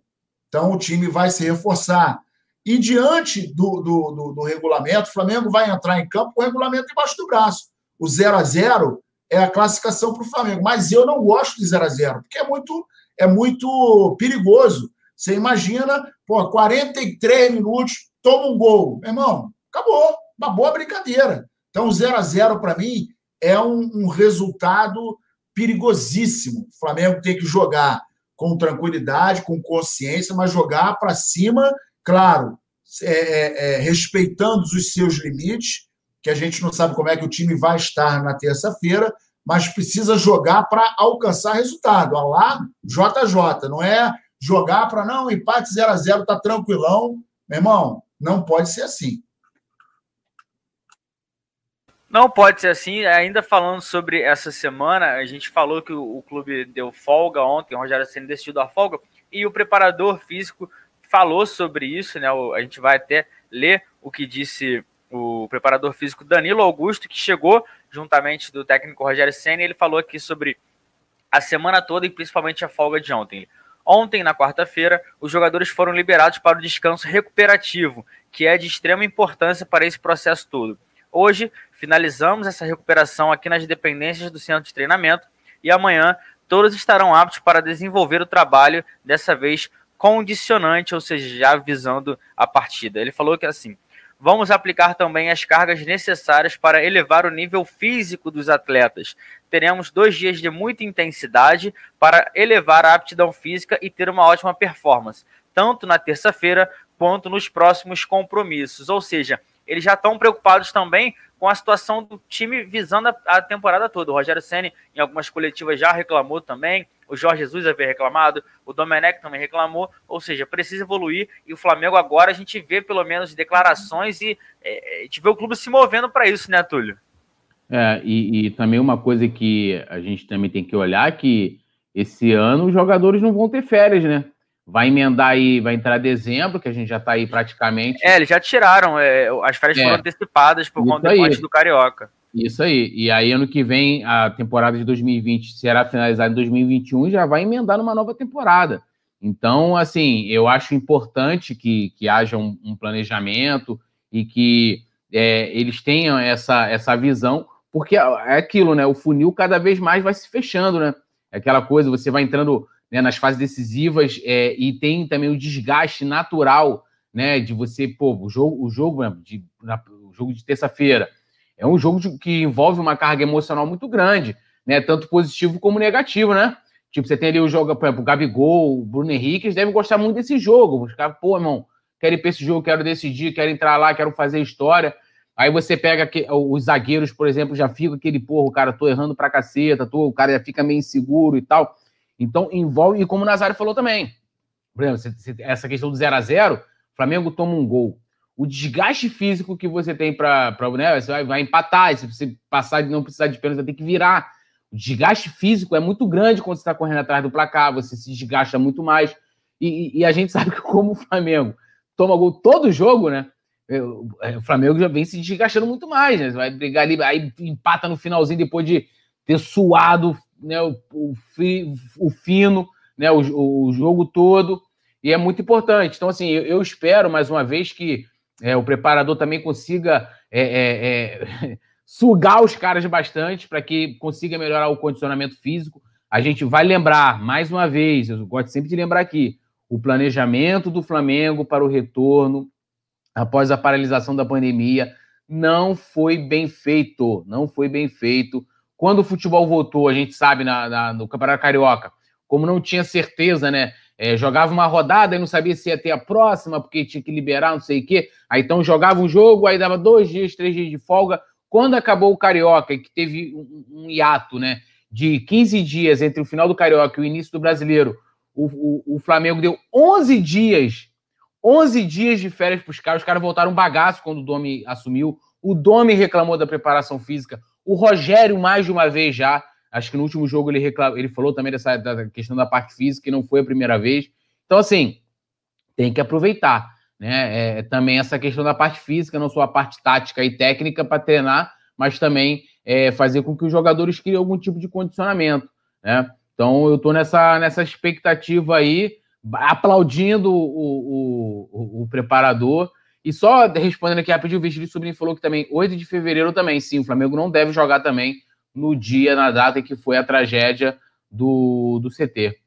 Então o time vai se reforçar. E diante do, do, do, do regulamento, o Flamengo vai entrar em campo com o regulamento embaixo do braço. O 0 a 0 é a classificação para o Flamengo. Mas eu não gosto de 0 a 0 porque é muito, é muito perigoso. Você imagina, pô, 43 minutos, toma um gol. Meu irmão, acabou. Acabou a brincadeira. Então, 0 a 0 para mim é um, um resultado perigosíssimo. O Flamengo tem que jogar com tranquilidade, com consciência, mas jogar para cima, claro, é, é, é, respeitando os seus limites, que a gente não sabe como é que o time vai estar na terça-feira, mas precisa jogar para alcançar resultado. Olha lá, JJ, não é jogar para não, empate 0 a 0 tá tranquilão. Meu irmão, não pode ser assim. Não pode ser assim. Ainda falando sobre essa semana, a gente falou que o, o clube deu folga ontem, o Rogério Senna decidiu dar folga, e o preparador físico falou sobre isso, né? A gente vai até ler o que disse o preparador físico Danilo Augusto, que chegou juntamente do técnico Rogério Senna, e ele falou aqui sobre a semana toda e principalmente a folga de ontem. Ontem, na quarta-feira, os jogadores foram liberados para o descanso recuperativo, que é de extrema importância para esse processo todo. Hoje, finalizamos essa recuperação aqui nas dependências do centro de treinamento e amanhã todos estarão aptos para desenvolver o trabalho, dessa vez condicionante, ou seja, já visando a partida. Ele falou que assim, vamos aplicar também as cargas necessárias para elevar o nível físico dos atletas. Teremos dois dias de muita intensidade para elevar a aptidão física e ter uma ótima performance, tanto na terça-feira quanto nos próximos compromissos. Ou seja, eles já estão preocupados também com a situação do time visando a, a temporada toda. O Rogério Senni, em algumas coletivas, já reclamou também. O Jorge Jesus havia reclamado, o Domenech também reclamou, ou seja, precisa evoluir e o Flamengo agora a gente vê pelo menos declarações e é, a gente vê o clube se movendo para isso, né, Túlio? É, e, e, também uma coisa que a gente também tem que olhar que esse ano os jogadores não vão ter férias, né? Vai emendar aí, vai entrar dezembro, que a gente já está aí praticamente. É, eles já tiraram, é, as férias é. foram antecipadas por conta do Carioca. Isso aí. E aí, ano que vem, a temporada de 2020 será finalizada em 2021 e já vai emendar numa nova temporada. Então, assim, eu acho importante que, que haja um, um planejamento e que é, eles tenham essa, essa visão, porque é, é aquilo, né? O funil cada vez mais vai se fechando, né? É aquela coisa, você vai entrando né, nas fases decisivas é, e tem também o desgaste natural, né? De você, pô, o jogo, o jogo, de, na, o jogo de terça-feira é um jogo de, que envolve uma carga emocional muito grande, né? Tanto positivo como negativo, né? Tipo, você tem ali o jogo, por exemplo, o Gabigol, o Bruno Henrique, eles devem gostar muito desse jogo. Os caras, pô, irmão, quero ir pra esse jogo, quero decidir, quero entrar lá, quero fazer história. Aí você pega que, os zagueiros, por exemplo, já fica aquele, porra, o cara, tô errando pra caceta, tô, o cara já fica meio inseguro e tal. Então, envolve, e como o Nazário falou também, por exemplo, essa questão do 0 a 0 Flamengo toma um gol o desgaste físico que você tem para. Né, você vai, vai, empatar, se você passar de não precisar de pênalti, vai ter que virar. O desgaste físico é muito grande quando você está correndo atrás do placar, você se desgasta muito mais. E, e, a gente sabe que, como o Flamengo toma gol todo jogo, né? É, o Flamengo já vem se desgastando muito mais, né? Você vai brigar ali, aí empata no finalzinho depois de ter suado né, o, o, o fino, né, o, o jogo todo. E é muito importante. Então, assim, eu, eu espero, mais uma vez, que é, o preparador também consiga é, é, é sugar os caras bastante para que consiga melhorar o condicionamento físico. A gente vai lembrar, mais uma vez, eu gosto sempre de lembrar aqui, o planejamento do Flamengo para o retorno após a paralisação da pandemia não foi bem feito, não foi bem feito. Quando o futebol voltou, a gente sabe na, na no Campeonato Carioca, como não tinha certeza, né, é, jogava uma rodada e não sabia se ia ter a próxima, porque tinha que liberar, não sei o quê. Aí então jogava um jogo, aí dava dois dias, três dias de folga. Quando acabou o Carioca, que teve um, um hiato, né, de 15 dias entre o final do Carioca e o início do Brasileiro, o, o, o Flamengo deu 11 dias, 11 dias de férias para os caras. Os caras voltaram um bagaço quando o Domi assumiu. O Domi reclamou da preparação física. O Rogério, mais de uma vez já, Acho que no último jogo ele, reclam... ele falou também dessa da questão da parte física, que não foi a primeira vez. Então, assim, tem que aproveitar. Né? É, é também essa questão da parte física, não só a parte tática e técnica para treinar, mas também é, fazer com que os jogadores criem algum tipo de condicionamento. Né? Então, eu estou nessa, nessa expectativa aí, aplaudindo o, o, o, o preparador. E só respondendo aqui rapidinho, o Vestido Sobrinho falou que também, 8 de fevereiro também, sim, o Flamengo não deve jogar também no dia, na data em que foi a tragédia do, do CT.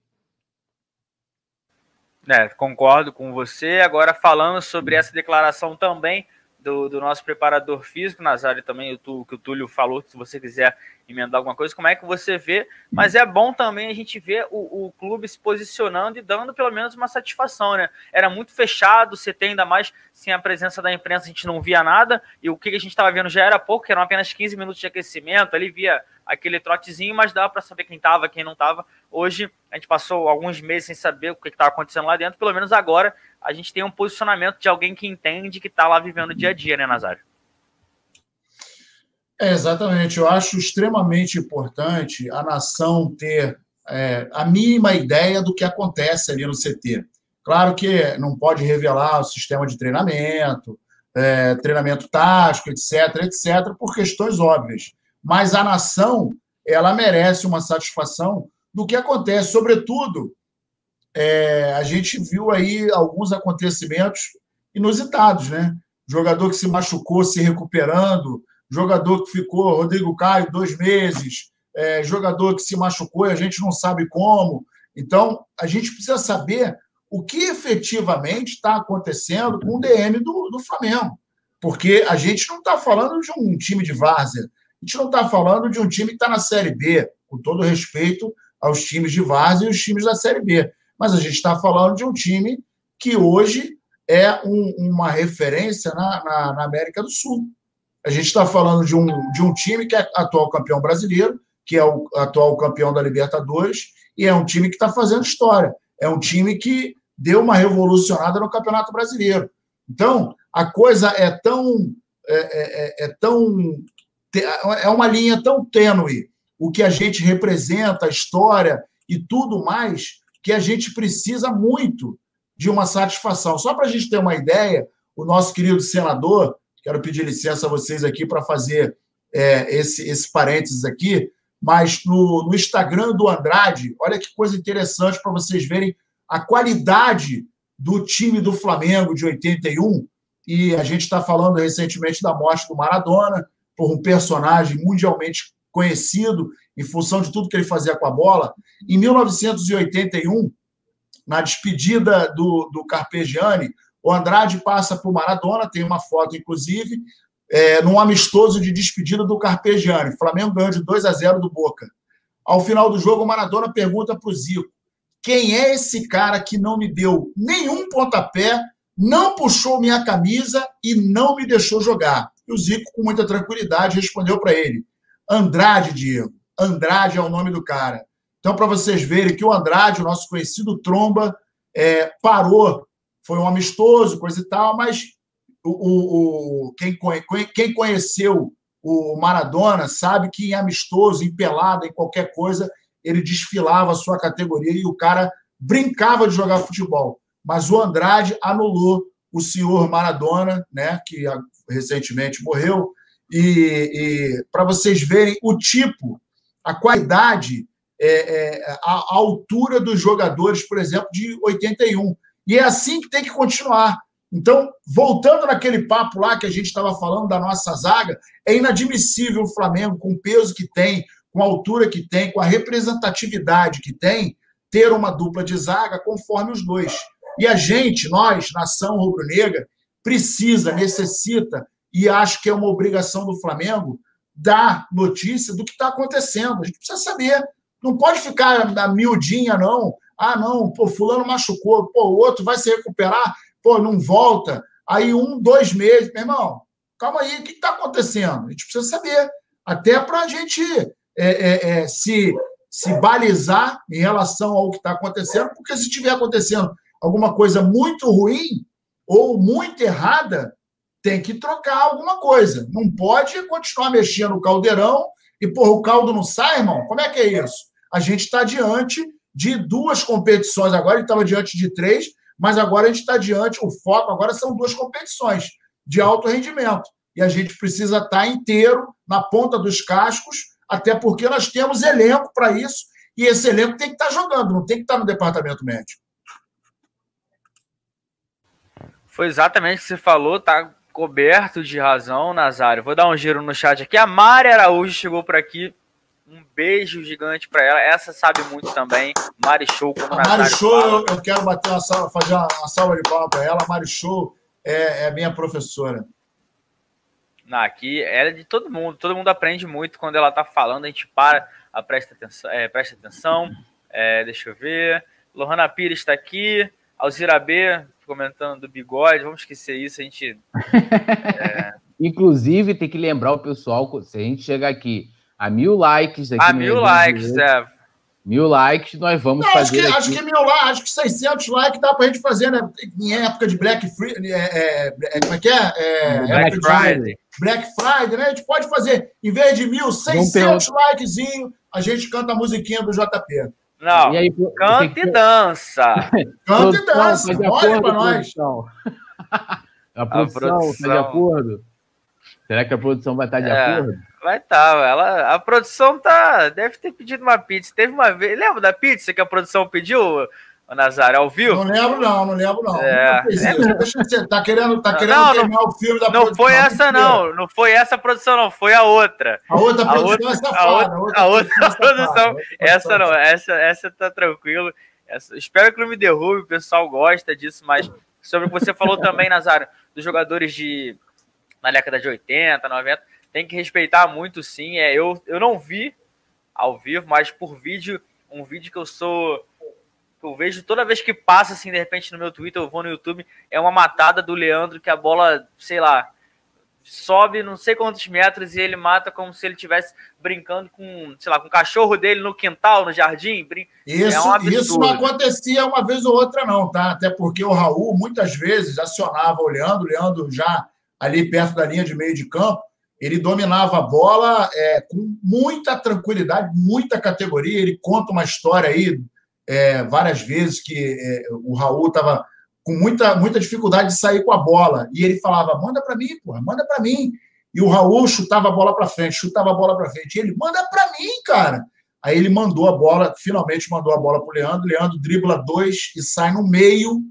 É, concordo com você. Agora, falando sobre essa declaração também do, do nosso preparador físico, Nazário, também o que o Túlio falou, se você quiser emendar alguma coisa, como é que você vê? Mas é bom também a gente ver o, o clube se posicionando e dando pelo menos uma satisfação, né? Era muito fechado, você tem ainda mais sem a presença da imprensa, a gente não via nada, e o que a gente estava vendo já era pouco, eram apenas 15 minutos de aquecimento, ali via aquele trotezinho, mas dava para saber quem estava, quem não estava. Hoje a gente passou alguns meses sem saber o que estava acontecendo lá dentro, pelo menos agora a gente tem um posicionamento de alguém que entende que está lá vivendo o dia a dia, né, Nazário? É, exatamente. Eu acho extremamente importante a nação ter é, a mínima ideia do que acontece ali no CT. Claro que não pode revelar o sistema de treinamento, é, treinamento tático, etc., etc., por questões óbvias. Mas a nação, ela merece uma satisfação do que acontece, sobretudo é, a gente viu aí alguns acontecimentos inusitados, né? Jogador que se machucou se recuperando, jogador que ficou, Rodrigo Caio, dois meses, é, jogador que se machucou e a gente não sabe como. Então, a gente precisa saber o que efetivamente está acontecendo com o DM do, do Flamengo. Porque a gente não está falando de um time de várzea, a gente não está falando de um time que está na Série B, com todo respeito aos times de várzea e os times da Série B mas a gente está falando de um time que hoje é um, uma referência na, na, na, América do Sul. A gente está falando de um, de um time que é atual campeão brasileiro, que é o atual campeão da Libertadores, e é um time que está fazendo história. É um time que deu uma revolucionada no Campeonato Brasileiro. Então, a coisa é tão. É, é, é tão é uma linha tão tênue o que a gente representa, a história e tudo mais, que a gente precisa muito de uma satisfação. Só para a gente ter uma ideia, o nosso querido senador, quero pedir licença a vocês aqui para fazer é, esse, esse parênteses aqui, mas no, no Instagram do Andrade, olha que coisa interessante para vocês verem a qualidade do time do Flamengo de 81. E a gente está falando recentemente da morte do Maradona, por um personagem mundialmente conhecido em função de tudo que ele fazia com a bola. Em 1981, na despedida do, do Carpegiani, o Andrade passa por Maradona, tem uma foto, inclusive, é, num amistoso de despedida do Carpegiani. Flamengo ganhou de 2 a 0 do Boca. Ao final do jogo, o Maradona pergunta para o Zico: quem é esse cara que não me deu nenhum pontapé, não puxou minha camisa e não me deixou jogar? E o Zico, com muita tranquilidade, respondeu para ele: Andrade, Diego. Andrade é o nome do cara. Então, para vocês verem que o Andrade, o nosso conhecido tromba, é, parou, foi um amistoso, coisa e tal, mas o, o, quem, quem conheceu o Maradona sabe que em amistoso, em pelada, em qualquer coisa, ele desfilava a sua categoria e o cara brincava de jogar futebol. Mas o Andrade anulou o senhor Maradona, né, que recentemente morreu, e, e para vocês verem o tipo a qualidade, é, é, a, a, altura dos jogadores, por exemplo, de 81. E é assim que tem que continuar. Então, voltando naquele papo lá que a gente estava falando da nossa zaga, é inadmissível o Flamengo, com o peso que tem, com a altura que tem, com a representatividade que tem, ter uma dupla de zaga conforme os dois. E a gente, nós, nação rubro-negra, precisa, necessita, e acho que é uma obrigação do Flamengo, dar notícia do que está acontecendo. A gente precisa saber. Não pode ficar na miudinha, não. Ah, não, pô, fulano machucou, pô, o outro vai se recuperar, pô, não volta. Aí um, dois meses, meu irmão, calma aí, o que está acontecendo? A gente precisa saber, até para a gente é, é, é, se, se balizar em relação ao que está acontecendo, porque se estiver acontecendo alguma coisa muito ruim ou muito errada, tem que trocar alguma coisa. Não pode continuar mexendo no caldeirão e, porra, o caldo não sai, irmão? Como é que é isso? A gente está diante de duas competições agora, ele estava diante de três, mas agora a gente está diante, o foco agora são duas competições de alto rendimento. E a gente precisa estar tá inteiro na ponta dos cascos, até porque nós temos elenco para isso, e esse elenco tem que estar tá jogando, não tem que estar tá no departamento médico. Foi exatamente o que você falou, tá coberto de razão, Nazário. Vou dar um giro no chat aqui. A Mari Araújo chegou por aqui, Um beijo gigante para ela. Essa sabe muito também. Mari Show, como a Mari Show, eu, eu, quero bater uma salva, fazer uma, uma salva de palmas para ela. A Mari Show é, é minha professora. Não, aqui ela é de todo mundo. Todo mundo aprende muito quando ela está falando. A gente para, a presta atenção. É, presta atenção. É, deixa eu ver. Lohana Pires está aqui. Alzira B comentando do bigode. Vamos esquecer isso. A gente. É... Inclusive, tem que lembrar o pessoal, se a gente chegar aqui a mil likes. Aqui a mil likes, é. Mil likes, nós vamos Não, fazer. Acho que, acho que mil likes, acho que 600 likes dá pra gente fazer, né? Em época de Black Friday. É, é, é, como é que é? é Black Friday. Black Friday, né? A gente pode fazer, em vez de mil, 600 likezinho, a gente canta a musiquinha do JP. Não, e aí, canta e dança. canta e dança. Olha pra nós. A produção, a produção tá de acordo? Será que a produção vai estar de é. acordo? Vai estar, tá, ela, a produção tá, deve ter pedido uma pizza. Teve uma vez, lembra da pizza que a produção pediu, o Nazário, ao vivo? Não lembro não, não lembro não. É. Não tá querendo, tá querendo não, terminar não, o filme da Não foi essa não, não foi essa produção não, foi a outra. A outra produção a outra, é safada. A outra, a outra, a outra produção, essa não, essa, essa tá tranquilo. Essa, espero que não me derrube, o pessoal gosta disso, mas sobre o que você falou também, Nazário, dos jogadores de na década de 80, 90, tem que respeitar muito sim. É, eu, eu não vi ao vivo, mas por vídeo, um vídeo que eu sou. Que eu vejo toda vez que passa, assim, de repente no meu Twitter, eu vou no YouTube, é uma matada do Leandro que a bola, sei lá, sobe não sei quantos metros e ele mata como se ele estivesse brincando com, sei lá, com o cachorro dele no quintal, no jardim. Isso, é um isso não acontecia uma vez ou outra, não, tá? Até porque o Raul muitas vezes acionava o Leandro, o Leandro já ali perto da linha de meio de campo, ele dominava a bola é, com muita tranquilidade, muita categoria. Ele conta uma história aí é, várias vezes que é, o Raul estava com muita, muita dificuldade de sair com a bola. E ele falava: manda para mim, porra, manda para mim. E o Raul chutava a bola para frente, chutava a bola para frente. E ele, manda para mim, cara. Aí ele mandou a bola, finalmente mandou a bola para o Leandro. Leandro dribla dois e sai no meio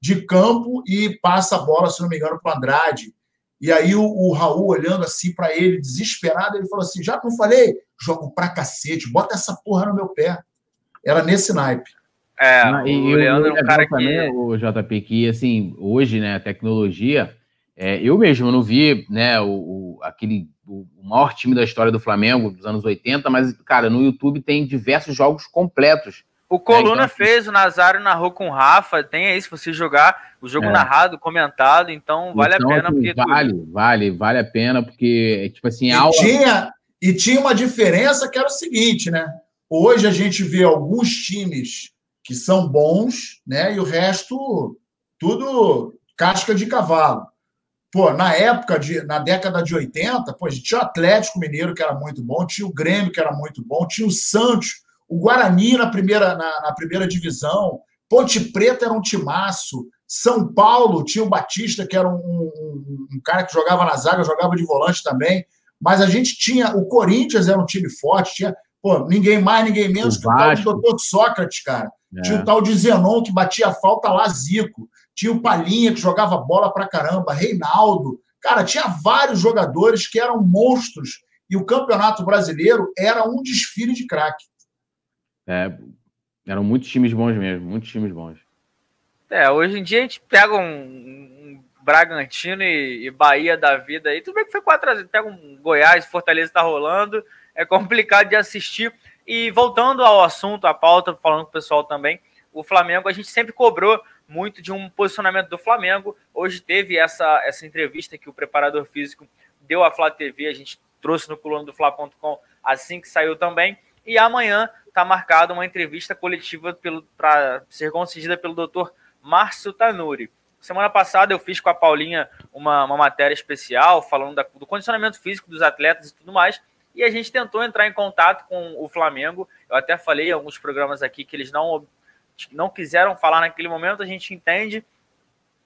de campo e passa a bola, se não me engano, para o Andrade. E aí o, o Raul olhando assim para ele, desesperado, ele falou assim: já não falei? Jogo pra cacete, bota essa porra no meu pé. Era nesse naipe. É, e o Leandro é um cara que. Também, o JP, que assim, hoje, né, a tecnologia. É, eu mesmo não vi né, o, o, aquele, o maior time da história do Flamengo dos anos 80, mas, cara, no YouTube tem diversos jogos completos o Coluna é, então, fez, o Nazário narrou com o Rafa, tem aí se você jogar o jogo é. narrado, comentado, então vale então, a pena. Assim, porque vale, tu... vale, vale a pena, porque, tipo assim, e aula... Tinha, e tinha uma diferença que era o seguinte, né? Hoje a gente vê alguns times que são bons, né? E o resto, tudo casca de cavalo. Pô, na época, de, na década de 80, pô, tinha o Atlético Mineiro, que era muito bom, tinha o Grêmio, que era muito bom, tinha o Santos, o Guarani na primeira, na, na primeira divisão, Ponte Preta era um timaço, São Paulo tinha o Batista, que era um, um, um, cara que jogava na zaga, jogava de volante também. Mas a gente tinha. O Corinthians era um time forte, tinha pô, ninguém mais, ninguém menos o que o tal de Doutor Sócrates, cara. É. Tinha o tal de Zenon, que batia falta lá, Zico. Tinha o Palinha, que jogava bola pra caramba, Reinaldo. Cara, tinha vários jogadores que eram monstros. E o Campeonato Brasileiro era um desfile de craque. É, eram muitos times bons mesmo, muitos times bons. É, hoje em dia a gente pega um, um Bragantino e, e, Bahia da vida aí, tudo bem que foi 4x0, pega um Goiás, Fortaleza tá rolando, é complicado de assistir. E voltando ao assunto, a pauta, falando com o pessoal também, o Flamengo, a gente sempre cobrou muito de um posicionamento do Flamengo. Hoje teve essa, essa entrevista que o preparador físico deu à Flá TV, a gente trouxe no coluna do Fla.com assim que saiu também. E amanhã está marcada uma entrevista coletiva para ser concedida pelo doutor Márcio Tanuri. Semana passada eu fiz com a Paulinha uma, uma matéria especial falando da, do condicionamento físico dos atletas e tudo mais. E a gente tentou entrar em contato com o Flamengo. Eu até falei em alguns programas aqui que eles não, não quiseram falar naquele momento. A gente entende,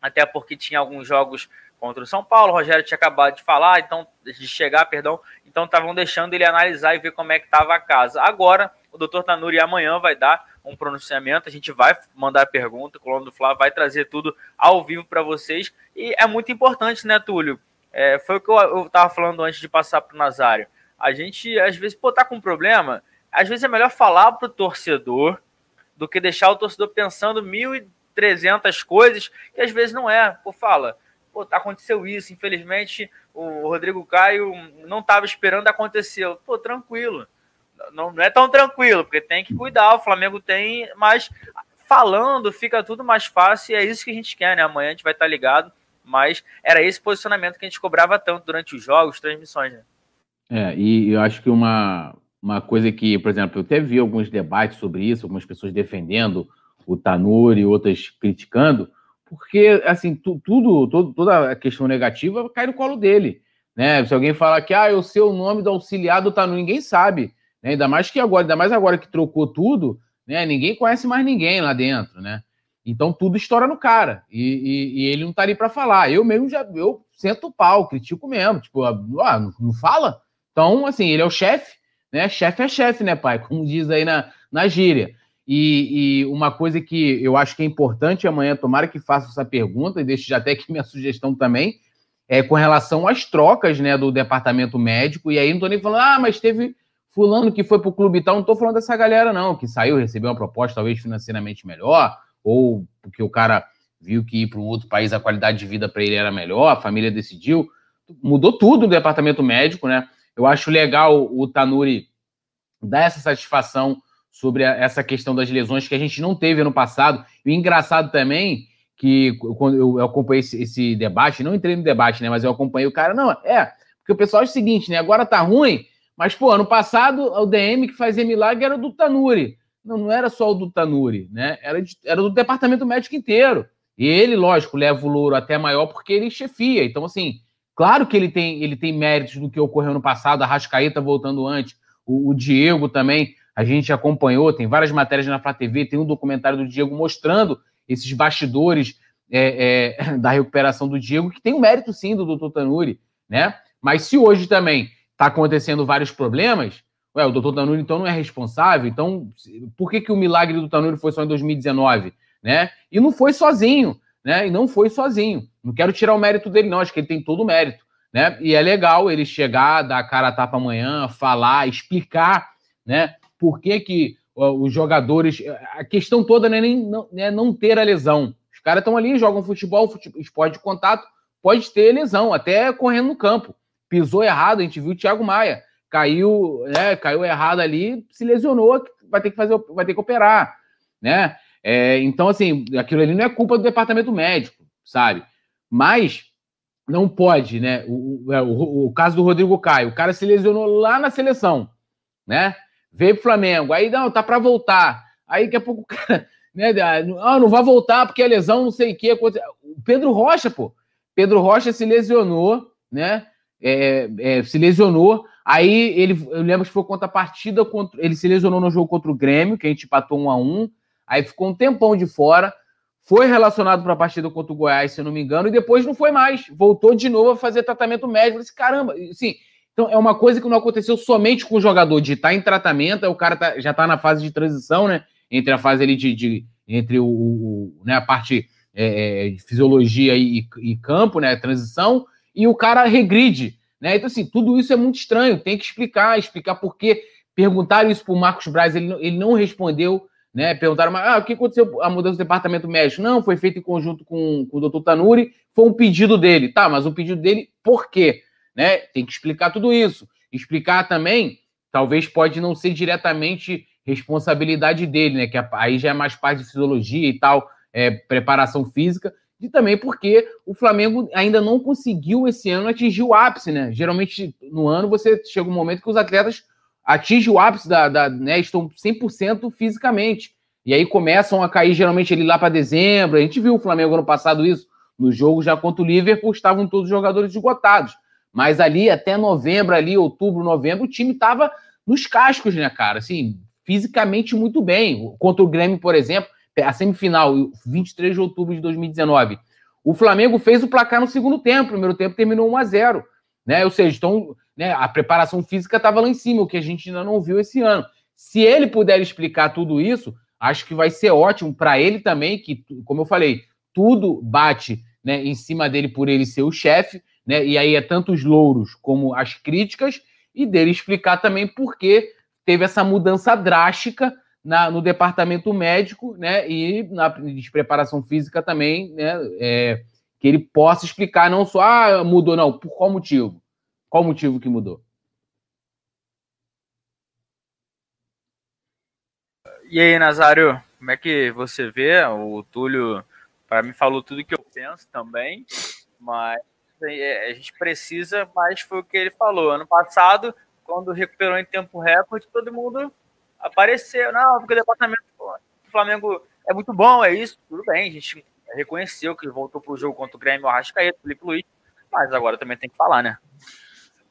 até porque tinha alguns jogos contra o São Paulo. O Rogério tinha acabado de falar, então de chegar, perdão. Então estavam deixando ele analisar e ver como é que estava a casa. Agora o doutor Tanuri amanhã vai dar um pronunciamento. A gente vai mandar a pergunta, o Coluna do Flávio vai trazer tudo ao vivo para vocês. E é muito importante, né, Túlio? É, foi o que eu estava falando antes de passar para o Nazário. A gente, às vezes, pô, tá com um problema. Às vezes é melhor falar pro torcedor do que deixar o torcedor pensando mil e trezentas coisas que às vezes não é. Pô, fala, pô, tá, aconteceu isso, infelizmente o Rodrigo Caio não estava esperando acontecer. Pô, tranquilo. Não, não é tão tranquilo, porque tem que cuidar, o Flamengo tem, mas falando fica tudo mais fácil e é isso que a gente quer, né? Amanhã a gente vai estar ligado, mas era esse posicionamento que a gente cobrava tanto durante os jogos, transmissões, né? É, e eu acho que uma, uma coisa que, por exemplo, eu até vi alguns debates sobre isso, algumas pessoas defendendo o Tanuri outras criticando, porque, assim, tu, tudo, todo, toda a questão negativa cai no colo dele, né? Se alguém falar que, ah, eu sei o nome do auxiliar do Tanuri, ninguém sabe, né? Ainda mais que agora, ainda mais agora que trocou tudo, né? Ninguém conhece mais ninguém lá dentro, né? Então tudo estoura no cara e, e, e ele não tá ali para falar. Eu mesmo já eu sento o pau, critico mesmo, tipo, ah, não, não fala. Então, assim, ele é o chefe, né? Chefe é chefe, né, pai? Como diz aí na, na gíria. E, e, uma coisa que eu acho que é importante amanhã, tomara que faça essa pergunta, e deixe já até aqui minha sugestão também, é com relação às trocas né, do departamento médico. E aí não tô nem falando, ah, mas teve fulano que foi pro clube e tal. Não tô falando dessa galera, não, que saiu, recebeu uma proposta talvez financeiramente melhor, ou porque o cara viu que ir para um outro país a qualidade de vida para ele era melhor, a família decidiu. Mudou tudo no departamento médico, né? Eu acho legal o Tanuri dar essa satisfação sobre essa questão das lesões que a gente não teve ano passado. E engraçado também que quando eu, acompanhei esse, debate, não entrei no debate, né? Mas eu acompanhei o cara, não, é, porque o pessoal é o seguinte, né? Agora tá ruim, mas, pô, ano passado o DM que fazia milagre era do Tanuri. Não, não era só o do Tanuri, né? Era, de, era do departamento médico inteiro. E ele, lógico, leva o louro até maior porque ele chefia. Então, assim, claro que ele tem, ele tem méritos do que ocorreu no passado, a Rascaeta voltando antes, o, o Diego também, a gente acompanhou, tem várias matérias na Flá TV, tem um documentário do Diego mostrando esses bastidores é, é, da recuperação do Diego, que tem um mérito sim do doutor Tanuri, né? Mas se hoje também está acontecendo vários problemas, ué, o doutor Tanuri então não é responsável, então por que, que o milagre do Tanuri foi só em 2019, né? E não foi sozinho, né? E não foi sozinho. Não quero tirar o mérito dele, não, acho que ele tem todo o mérito, né? E é legal ele chegar, dar a cara a tapa amanhã, falar, explicar, né? Por que que os jogadores. A questão toda não é nem não, é não ter a lesão. Os caras estão ali, jogam futebol, futebol, esporte de contato, pode ter lesão, até correndo no campo. Pisou errado, a gente viu o Thiago Maia. Caiu, né, caiu errado ali, se lesionou, vai ter que fazer, vai ter que operar, né? É, então, assim, aquilo ali não é culpa do departamento médico, sabe? Mas não pode, né? O, o, o, o caso do Rodrigo Caio, o cara se lesionou lá na seleção, né? veio pro Flamengo, aí não, tá para voltar. Aí daqui a pouco o cara, né, ah, não vai voltar porque a lesão não sei o que. O Pedro Rocha, pô. Pedro Rocha se lesionou, né? É, é, se lesionou. Aí ele, eu lembro que foi contra a partida contra. Ele se lesionou no jogo contra o Grêmio, que a gente empatou um a um. Aí ficou um tempão de fora. Foi relacionado para a partida contra o Goiás, se eu não me engano, e depois não foi mais. Voltou de novo a fazer tratamento médico. Disse, caramba, assim, então, é uma coisa que não aconteceu somente com o jogador de estar tá em tratamento, o cara tá, já está na fase de transição, né? Entre a fase ali de. de entre o, o, né, a parte é, é, de fisiologia e, e, campo, né? Transição, e o cara regride. Né? Então, assim, tudo isso é muito estranho, tem que explicar, explicar por quê. Perguntaram isso para o Marcos Braz, ele, ele não respondeu, né? Perguntaram, ah, o que aconteceu a mudança do departamento médico? Não, foi feito em conjunto com, com o doutor Tanuri, foi um pedido dele. Tá, mas o pedido dele, por quê? né? Tem que explicar tudo isso. Explicar também, talvez pode não ser diretamente responsabilidade dele, né? Que aí já é mais parte de fisiologia e tal, é, preparação física, e também porque o Flamengo ainda não conseguiu esse ano atingir o ápice, né? Geralmente no ano você chega um momento que os atletas atingem o ápice da, da né? Estão 100% fisicamente. E aí começam a cair geralmente ele lá para dezembro. A gente viu o Flamengo ano passado isso. No jogo já contra o Liverpool estavam todos os jogadores esgotados. Mas ali até novembro, ali, outubro, novembro, o time estava nos cascos, né, cara? Assim, fisicamente muito bem. Contra o Grêmio, por exemplo, a semifinal, 23 de outubro de 2019. O Flamengo fez o placar no segundo tempo, o primeiro tempo terminou 1 a 0 né? Ou seja, então, né, a preparação física estava lá em cima, o que a gente ainda não viu esse ano. Se ele puder explicar tudo isso, acho que vai ser ótimo para ele também, que, como eu falei, tudo bate né, em cima dele por ele ser o chefe, né? E aí é tanto os louros como as críticas, e dele explicar também por que teve essa mudança drástica na, no departamento médico, né, e na de preparação física também, né, é, que ele possa explicar não só, ah, mudou, não, por qual motivo? Qual motivo que mudou? E aí, Nazário, como é que você vê? O Túlio, para mim, falou tudo que eu penso também, mas é, a gente precisa, mas foi o que ele falou. Ano passado, quando recuperou em tempo recorde, todo mundo apareceu. Não, porque o departamento do Flamengo é muito bom, é isso, tudo bem, a gente reconheceu que voltou para o jogo contra o Grêmio, o Arrascaeta, o Felipe Luiz, mas agora também tem que falar, né?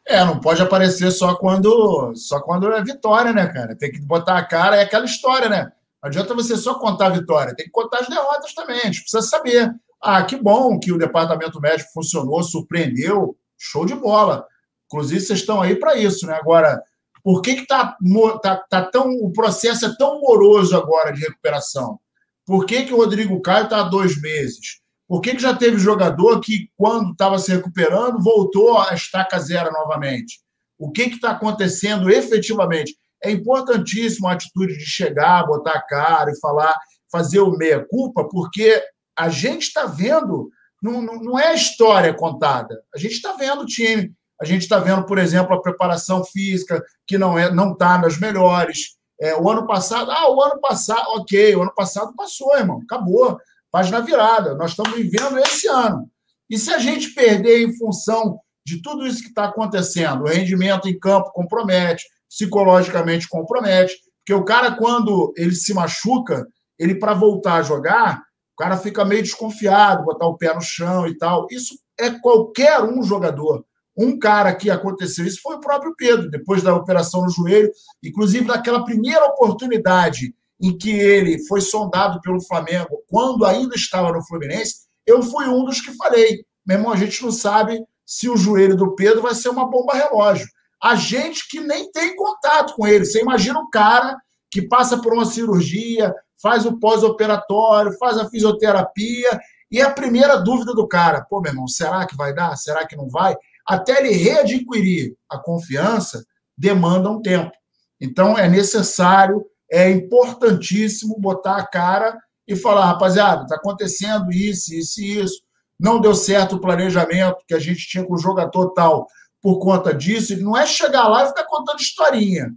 É, não pode aparecer só quando só quando é vitória, né, cara? Tem que botar a cara, é aquela história, né? Não adianta você só contar a vitória, tem que contar as derrotas também. A gente precisa saber. Ah, que bom que o departamento médico funcionou, surpreendeu, show de bola. Inclusive, vocês estão aí para isso, né? Agora, por que, que tá, tá, tá, tão. O processo é tão moroso agora de recuperação? Por que, que o Rodrigo Caio está há dois meses? Por que, que já teve jogador que, quando estava se recuperando, voltou a estaca zero novamente? O que está acontecendo efetivamente? É importantíssimo a atitude de chegar, botar a cara e falar, fazer o meia-culpa, porque a gente está vendo, não, não, não é história contada, a gente está vendo o time. A gente está vendo, por exemplo, a preparação física, que não é, não está nas melhores. É, o ano passado, ah, o ano passado, ok, o ano passado passou, irmão, acabou, página virada. Nós estamos vivendo esse ano. E se a gente perder em função de tudo isso que está acontecendo, o rendimento em campo compromete, psicologicamente compromete, porque o cara, quando ele se machuca, ele, para voltar a jogar, o cara fica meio desconfiado, botar o pé no chão e tal. Isso é qualquer um jogador. Um cara que aconteceu isso foi o próprio Pedro, depois da operação no joelho, inclusive naquela primeira oportunidade em que ele foi sondado pelo Flamengo quando ainda estava no Fluminense, eu fui um dos que falei: meu irmão, a gente não sabe se o joelho do Pedro vai ser uma bomba relógio. A gente que nem tem contato com ele. Você imagina o cara que passa por uma cirurgia, faz o pós-operatório, faz a fisioterapia, e a primeira dúvida do cara: pô, meu irmão, será que vai dar? Será que não vai? Até ele readquirir a confiança, demanda um tempo. Então, é necessário, é importantíssimo botar a cara e falar, rapaziada, está acontecendo isso, isso e isso. Não deu certo o planejamento que a gente tinha com o jogador tal por conta disso. Não é chegar lá e ficar contando historinha.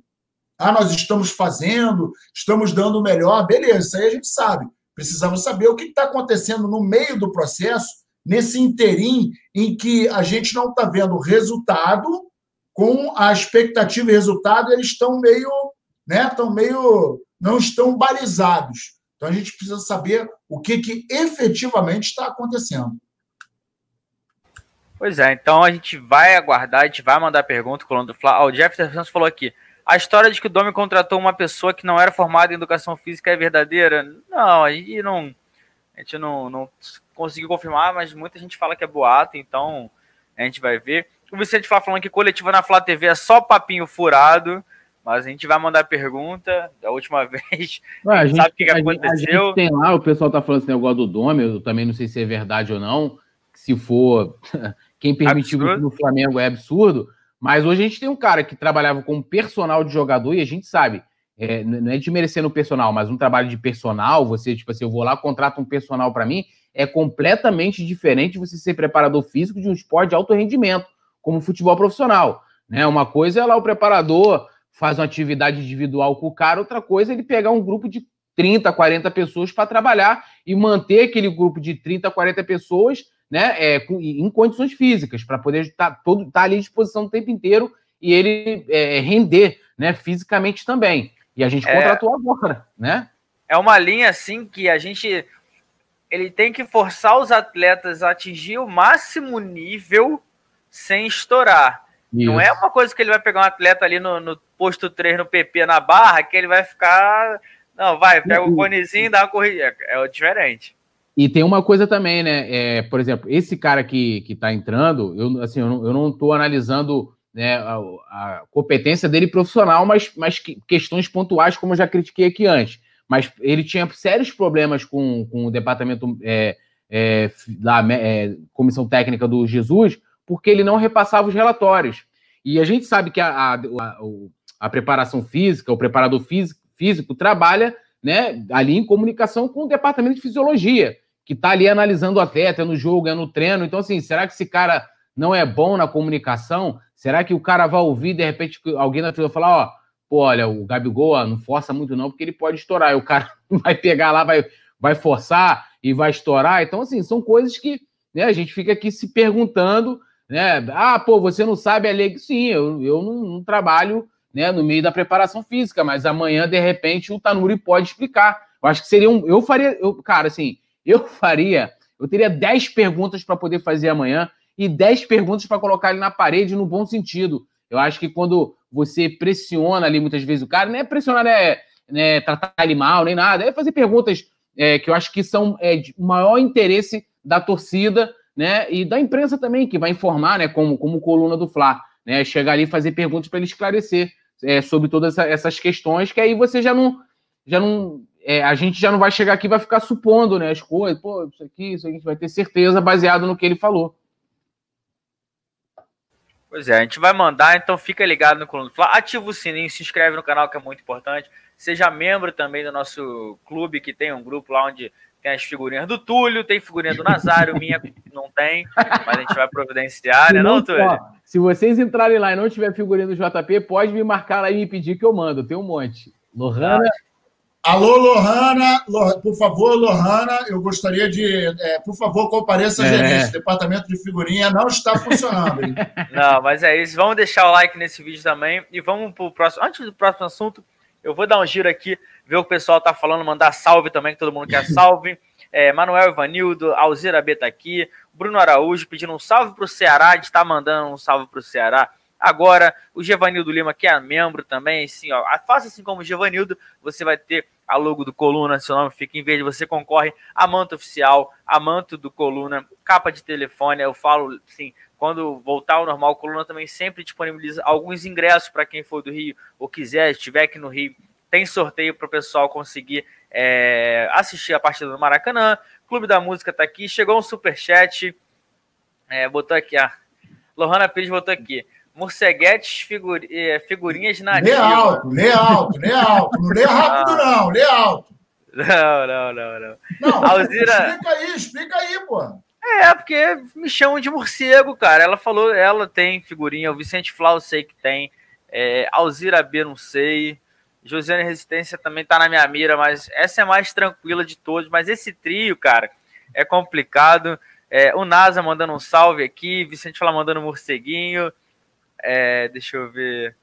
Ah, nós estamos fazendo, estamos dando o melhor. Beleza, isso aí a gente sabe. Precisamos saber o que está acontecendo no meio do processo nesse interim em que a gente não está vendo resultado, com a expectativa e resultado, eles estão meio, né, estão meio, não estão balizados. Então a gente precisa saber o que, que efetivamente está acontecendo. Pois é, então a gente vai aguardar, a gente vai mandar pergunta, colando do Flá. Oh, o Jeff Santos falou aqui. A história de que o Domi contratou uma pessoa que não era formada em educação física é verdadeira? Não, a gente não, a gente não, não conseguiu confirmar, mas muita gente fala que é boato, então a gente vai ver. O Vicente fala falando que coletiva na Flá TV é só papinho furado, mas a gente vai mandar pergunta da última vez. Ué, a gente, sabe o que, que aconteceu. A gente tem lá, o pessoal tá falando esse negócio do Dome, eu também não sei se é verdade ou não. Se for, quem permitiu absurdo. no Flamengo é absurdo. Mas hoje a gente tem um cara que trabalhava como personal de jogador e a gente sabe, é, não é de merecer no personal, mas um trabalho de personal, você, tipo assim, eu vou lá, contrato um personal para mim, é completamente diferente você ser preparador físico de um esporte de alto rendimento, como o futebol profissional. Né? Uma coisa é lá o preparador faz uma atividade individual com o cara, outra coisa é ele pegar um grupo de 30, 40 pessoas para trabalhar e manter aquele grupo de 30, 40 pessoas né, é, em condições físicas, para poder estar tá, todo, tá ali à disposição o tempo inteiro e ele é, render né, fisicamente também. E a gente é, contratou agora, né? É uma linha assim que a gente ele tem que forçar os atletas a atingir o máximo nível sem estourar. Isso. Não é uma coisa que ele vai pegar um atleta ali no, no, posto 3 no PP na barra que ele vai ficar. Não, vai, pega o conezinho e dá uma corrida. É, é diferente. E tem uma coisa também, né? É, por exemplo, esse cara que, que tá entrando, eu, assim, eu, não, eu não tô analisando né, a, a, competência dele profissional, mas, mas questões pontuais, como eu já critiquei aqui antes mas ele tinha sérios problemas com, com o departamento é, é, da é, comissão técnica do Jesus, porque ele não repassava os relatórios. E a gente sabe que a, a, a, preparação física, o preparador físico, físico trabalha né, ali em comunicação com o departamento de fisiologia, que está ali analisando o atleta, é no jogo, é no treino. Então, assim, será que esse cara não é bom na comunicação? Será que o cara vai ouvir, de repente, alguém na fila falar, ó, pô, olha, o Gabigol ó, não força muito não, porque ele pode estourar. E o cara vai pegar lá, vai, vai forçar e vai estourar. Então, assim, são coisas que né, a gente fica aqui se perguntando, né? Ah, pô, você não sabe a lei? Sim, eu, eu não, não trabalho né, no meio da preparação física, mas amanhã, de repente, o Tanuri pode explicar. Eu acho que seria um. Eu faria, eu, cara, assim, eu faria, eu teria 10 perguntas para poder fazer amanhã e 10 perguntas para colocar ele na parede no bom sentido. Eu acho que quando você pressiona ali muitas vezes o cara, não é pressionar, né, né tratar ele mal, nem nada, é fazer perguntas é, que eu acho que são é, de maior interesse da torcida, né, e da imprensa também, que vai informar, né, como, como coluna do Fla, né, chegar ali e fazer perguntas para ele esclarecer é, sobre todas essas questões, que aí você já não. Já não é, a gente já não vai chegar aqui e vai ficar supondo né, as coisas, pô, isso aqui, isso aqui, a gente vai ter certeza baseado no que ele falou. Pois é, a gente vai mandar, então fica ligado no Coluna Fla, ativa o sininho, se inscreve no canal que é muito importante, seja membro também do nosso clube, que tem um grupo lá onde tem as figurinhas do Túlio, tem figurinha do Nazário, minha não tem, mas a gente vai providenciar, né, não, Túlio? Se vocês entrarem lá e não tiver figurinha do JP, pode me marcar lá e me pedir que eu mando. Tem um monte. Lohana. Alô, Lohana, por favor, Lohana, eu gostaria de, é, por favor, compareça a é. gerente. O departamento de figurinha não está funcionando. Hein? Não, mas é isso. Vamos deixar o like nesse vídeo também e vamos para o próximo. Antes do próximo assunto, eu vou dar um giro aqui, ver o que o pessoal tá falando, mandar salve também, que todo mundo quer salve. É, Manuel Ivanildo, Alzira B tá aqui, Bruno Araújo pedindo um salve para o Ceará, a gente está mandando um salve para o Ceará. Agora, o Gevanildo Lima, que é membro também, assim, ó, faça assim como o Gevanildo, você vai ter a logo do Coluna, seu nome fica em verde, você concorre a manto oficial, a manto do Coluna, capa de telefone, eu falo, assim, quando voltar ao normal, o Coluna também sempre disponibiliza alguns ingressos para quem for do Rio ou quiser, estiver aqui no Rio, tem sorteio para o pessoal conseguir é, assistir a partida do Maracanã. Clube da Música tá aqui. Chegou um superchat. É, botou aqui, a Lohana Pires botou aqui. Morceguetes, figuri, é, figurinhas na Lê alto, lê alto, lê alto. Não lê rápido, ah. não, lê alto. Não, não, não, não. Não, Alzira... explica aí, explica aí, pô. É, porque me chamam de morcego, cara. Ela falou, ela tem figurinha. O Vicente Flau sei que tem. É, Alzira B, não sei. Josiane Resistência também tá na minha mira, mas essa é mais tranquila de todos. Mas esse trio, cara, é complicado. É, o NASA mandando um salve aqui, Vicente fala mandando um morceguinho. É, deixa eu ver.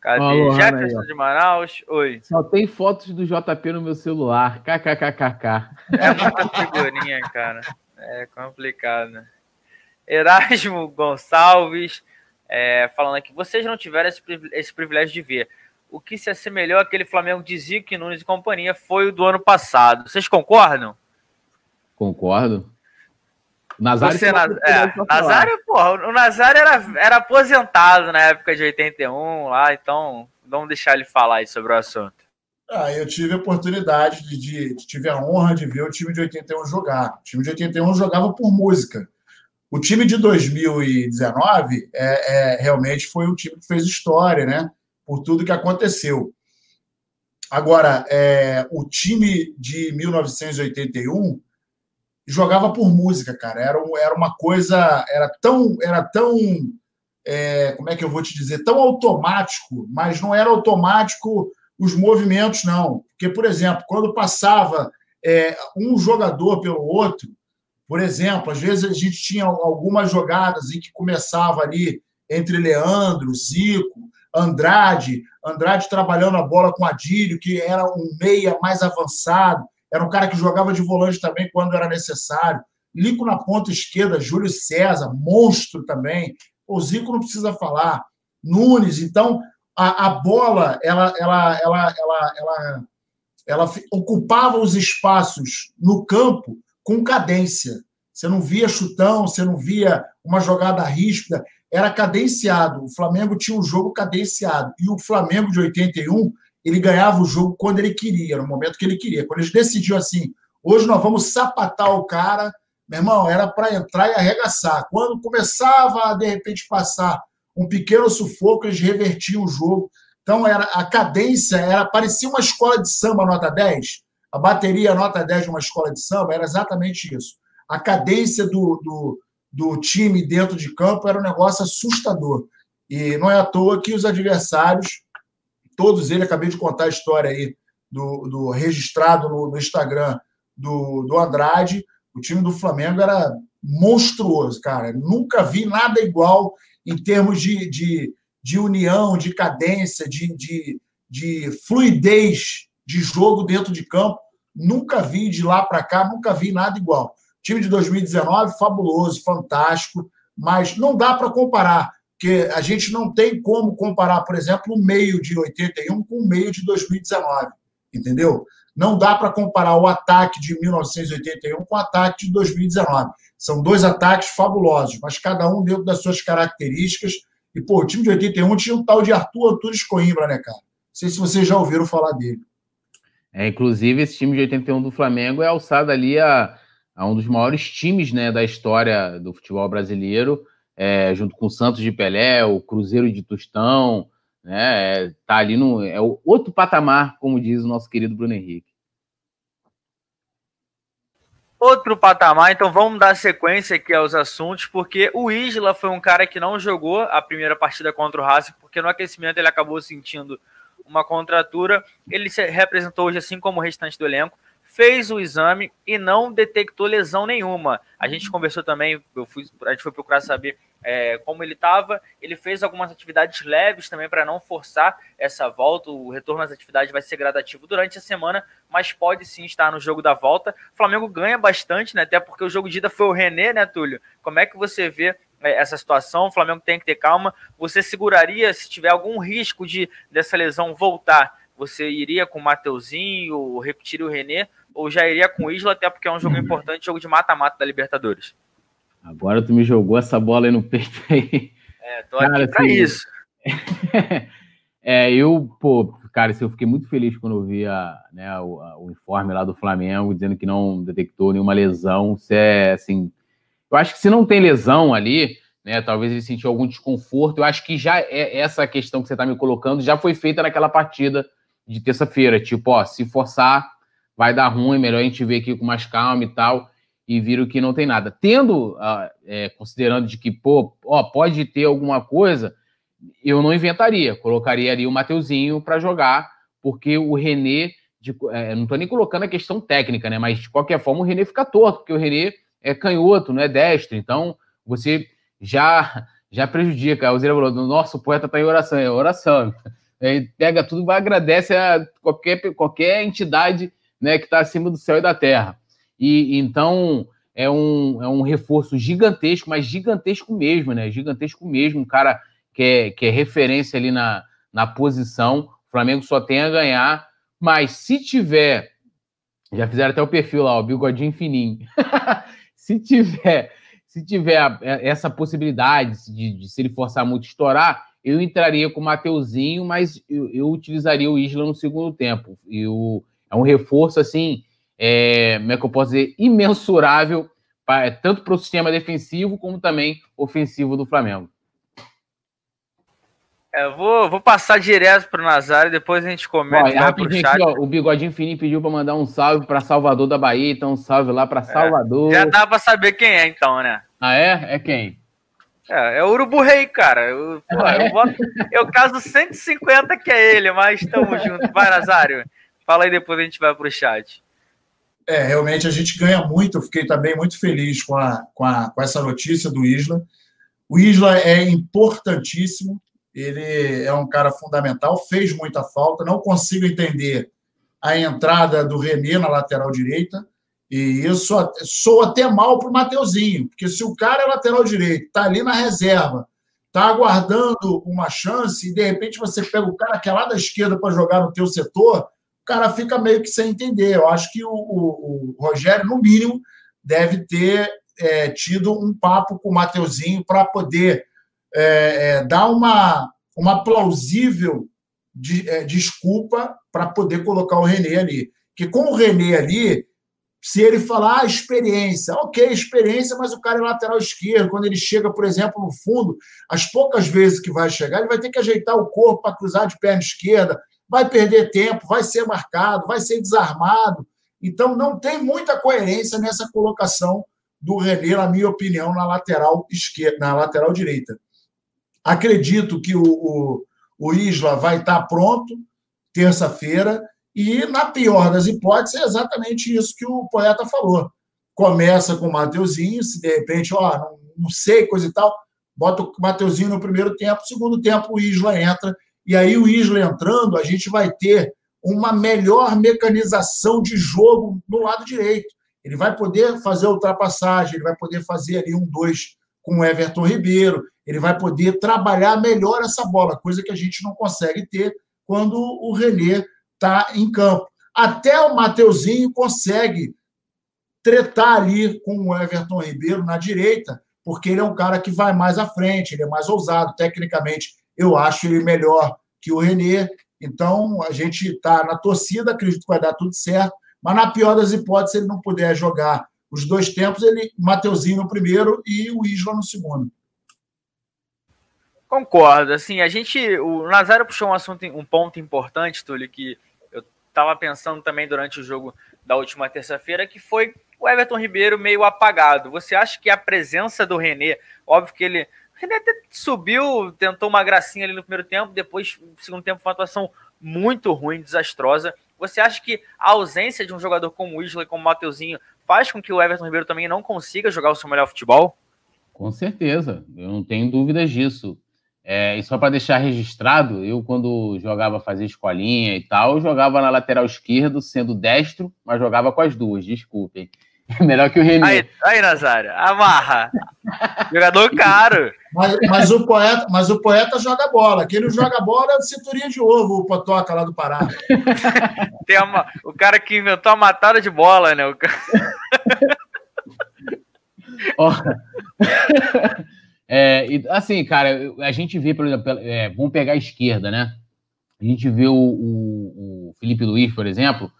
Cadê? Olá, Jefferson de Manaus. Oi. Só tem fotos do JP no meu celular. KKKKK. É muita figurinha, cara. É complicado. Né? Erasmo Gonçalves. É, falando aqui, vocês não tiveram esse privilégio de ver o que se assemelhou àquele Flamengo de Zico, Nunes e companhia foi o do ano passado. Vocês concordam? Concordo. Nazário, Você, é, Nazário, porra, o Nazário era, era aposentado na época de 81 lá, então vamos deixar ele falar aí sobre o assunto. Ah, eu tive a oportunidade de, de, tive a honra de ver o time de 81 jogar. O time de 81 jogava por música. O time de 2019 é, é, realmente foi o time que fez história, né? por tudo que aconteceu. Agora, é, o time de 1981 jogava por música, cara. Era, era uma coisa, era tão, era tão, é, como é que eu vou te dizer, tão automático, mas não era automático os movimentos, não. Porque, por exemplo, quando passava é, um jogador pelo outro, por exemplo, às vezes a gente tinha algumas jogadas em que começava ali entre Leandro, Zico, Andrade, Andrade trabalhando a bola com Adílio, que era um meia mais avançado, era um cara que jogava de volante também quando era necessário. Lico na ponta esquerda, Júlio César, monstro também. O Zico não precisa falar. Nunes, então a, a bola ela, ela, ela, ela, ela, ela ocupava os espaços no campo com cadência. Você não via chutão, você não via uma jogada ríspida era cadenciado. O Flamengo tinha um jogo cadenciado. E o Flamengo de 81, ele ganhava o jogo quando ele queria, no momento que ele queria. Quando eles decidiu assim, hoje nós vamos sapatar o cara, meu irmão, era para entrar e arregaçar. Quando começava a, de repente, passar um pequeno sufoco, eles revertiam o jogo. Então, era, a cadência era parecia uma escola de samba nota 10. A bateria nota 10 de uma escola de samba era exatamente isso. A cadência do, do, do time dentro de campo era um negócio assustador. E não é à toa que os adversários, todos eles, acabei de contar a história aí do, do registrado no, no Instagram do, do Andrade, o time do Flamengo era monstruoso, cara. Nunca vi nada igual em termos de, de, de união, de cadência, de, de, de fluidez de jogo dentro de campo. Nunca vi de lá para cá, nunca vi nada igual. Time de 2019, fabuloso, fantástico, mas não dá para comparar, porque a gente não tem como comparar, por exemplo, o meio de 81 com o meio de 2019, entendeu? Não dá para comparar o ataque de 1981 com o ataque de 2019. São dois ataques fabulosos, mas cada um dentro das suas características. E, pô, o time de 81 tinha um tal de Arthur Antunes Coimbra, né, cara? Não sei se vocês já ouviram falar dele. É, inclusive, esse time de 81 do Flamengo é alçado ali a, a um dos maiores times né, da história do futebol brasileiro, é, junto com o Santos de Pelé, o Cruzeiro de Tostão, né? É, tá ali no é outro patamar, como diz o nosso querido Bruno Henrique. Outro patamar, então vamos dar sequência aqui aos assuntos, porque o Isla foi um cara que não jogou a primeira partida contra o Racing, porque no aquecimento ele acabou sentindo uma contratura. Ele se representou hoje, assim como o restante do elenco, fez o exame e não detectou lesão nenhuma. A gente conversou também, eu fui, a gente foi procurar saber é, como ele estava. Ele fez algumas atividades leves também para não forçar essa volta. O retorno às atividades vai ser gradativo durante a semana, mas pode sim estar no jogo da volta. O Flamengo ganha bastante, né? Até porque o jogo de ida foi o René, né, Túlio? Como é que você vê é, essa situação? O Flamengo tem que ter calma. Você seguraria se tiver algum risco de dessa lesão voltar? Você iria com o Mateuzinho ou repetiria o René? Ou já iria com o Isla, até porque é um jogo importante, jogo de mata-mata da Libertadores? Agora tu me jogou essa bola aí no peito aí. É, tô cara, aqui pra assim, isso. é, eu, pô, cara, assim, eu fiquei muito feliz quando eu vi a, né, o, a, o, informe lá do Flamengo dizendo que não detectou nenhuma lesão. Se é assim. Eu acho que se não tem lesão ali, né, talvez ele sentiu algum desconforto. Eu acho que já é essa questão que você está me colocando já foi feita naquela partida de terça-feira. Tipo, ó, se forçar, vai dar ruim, melhor a gente ver aqui com mais calma e tal e viram que não tem nada. Tendo, uh, é, considerando de que, pô, ó, pode ter alguma coisa, eu não inventaria. Colocaria ali o Mateuzinho para jogar, porque o René, de, é, não estou nem colocando a questão técnica, né? Mas de qualquer forma o René fica torto, porque o René é canhoto, não é destro. Então você já já prejudica. O Zé falou: nossa, o poeta está em oração, é oração. Aí pega tudo agradece a qualquer, qualquer entidade né, que está acima do céu e da terra. E então é um, é um reforço gigantesco, mas gigantesco mesmo, né? Gigantesco mesmo. Um cara que é, que é referência ali na, na posição. O Flamengo só tem a ganhar. Mas se tiver. Já fizeram até o perfil lá, o bigodinho fininho. se tiver. Se tiver essa possibilidade de, de, se ele forçar muito estourar, eu entraria com o Mateuzinho, mas eu, eu utilizaria o Isla no segundo tempo. E o, é um reforço assim é, como é que eu posso dizer, imensurável, pra, tanto para o sistema defensivo como também ofensivo do Flamengo. É, eu vou, vou passar direto para o Nazário, depois a gente comenta. Ó, rapidinho aqui, ó, o Bigodinho Fininho pediu para mandar um salve para Salvador da Bahia, então um salve lá para é, Salvador. É, já dá para saber quem é, então, né? Ah, é? É quem? É, é o Urubu Rei, cara. Eu, pô, eu, boto, eu caso 150 que é ele, mas estamos juntos. Vai, Nazário. Fala aí, depois a gente vai para o chat. É, realmente a gente ganha muito. Eu fiquei também muito feliz com, a, com, a, com essa notícia do Isla. O Isla é importantíssimo, ele é um cara fundamental, fez muita falta. Não consigo entender a entrada do René na lateral direita. E isso soa até mal para o Mateuzinho, porque se o cara é lateral direito, está ali na reserva, está aguardando uma chance, e de repente você pega o cara que é lá da esquerda para jogar no teu setor, o cara fica meio que sem entender. Eu acho que o, o, o Rogério, no mínimo, deve ter é, tido um papo com o Mateuzinho para poder é, é, dar uma, uma plausível de, é, desculpa para poder colocar o René ali. Que com o René ali, se ele falar ah, experiência, ok, experiência, mas o cara é lateral esquerdo. Quando ele chega, por exemplo, no fundo, as poucas vezes que vai chegar, ele vai ter que ajeitar o corpo para cruzar de perna esquerda, vai perder tempo, vai ser marcado, vai ser desarmado. Então, não tem muita coerência nessa colocação do René, na minha opinião, na lateral esquerda, na lateral direita. Acredito que o, o, o Isla vai estar pronto terça-feira e, na pior das hipóteses, é exatamente isso que o poeta falou. Começa com o Mateuzinho, se de repente, ó, não, não sei, coisa e tal, bota o Mateuzinho no primeiro tempo, segundo tempo o Isla entra, e aí o Isla entrando, a gente vai ter uma melhor mecanização de jogo no lado direito. Ele vai poder fazer ultrapassagem, ele vai poder fazer ali um dois com o Everton Ribeiro, ele vai poder trabalhar melhor essa bola, coisa que a gente não consegue ter quando o René está em campo. Até o Mateuzinho consegue tretar ali com o Everton Ribeiro na direita, porque ele é um cara que vai mais à frente, ele é mais ousado. Tecnicamente, eu acho ele melhor que o Renê. Então, a gente está na torcida, acredito que vai dar tudo certo, mas na pior das hipóteses, se ele não puder jogar os dois tempos, ele Mateuzinho no primeiro e o Isla no segundo. Concordo. Assim, a gente. O Nazário puxou um assunto, um ponto importante, Túlio, que estava pensando também durante o jogo da última terça-feira, que foi o Everton Ribeiro meio apagado. Você acha que a presença do René, óbvio que ele. René subiu, tentou uma gracinha ali no primeiro tempo, depois, no segundo tempo, foi uma atuação muito ruim, desastrosa. Você acha que a ausência de um jogador como o Isla como o Mateuzinho faz com que o Everton Ribeiro também não consiga jogar o seu melhor futebol? Com certeza, eu não tenho dúvidas disso. É, e só para deixar registrado, eu quando jogava, fazia escolinha e tal, jogava na lateral esquerdo, sendo destro, mas jogava com as duas, desculpem. É melhor que o René. Aí, aí Nazário, amarra. Jogador caro. Mas, mas, o poeta, mas o poeta joga bola. Quem não joga bola é o cinturinha de ovo, o Potoca lá do Pará. Tem uma, o cara que inventou a matada de bola, né? O cara... É, assim, cara, a gente vê, por exemplo, é, vamos pegar a esquerda, né? A gente vê o, o, o Felipe Luiz, por exemplo,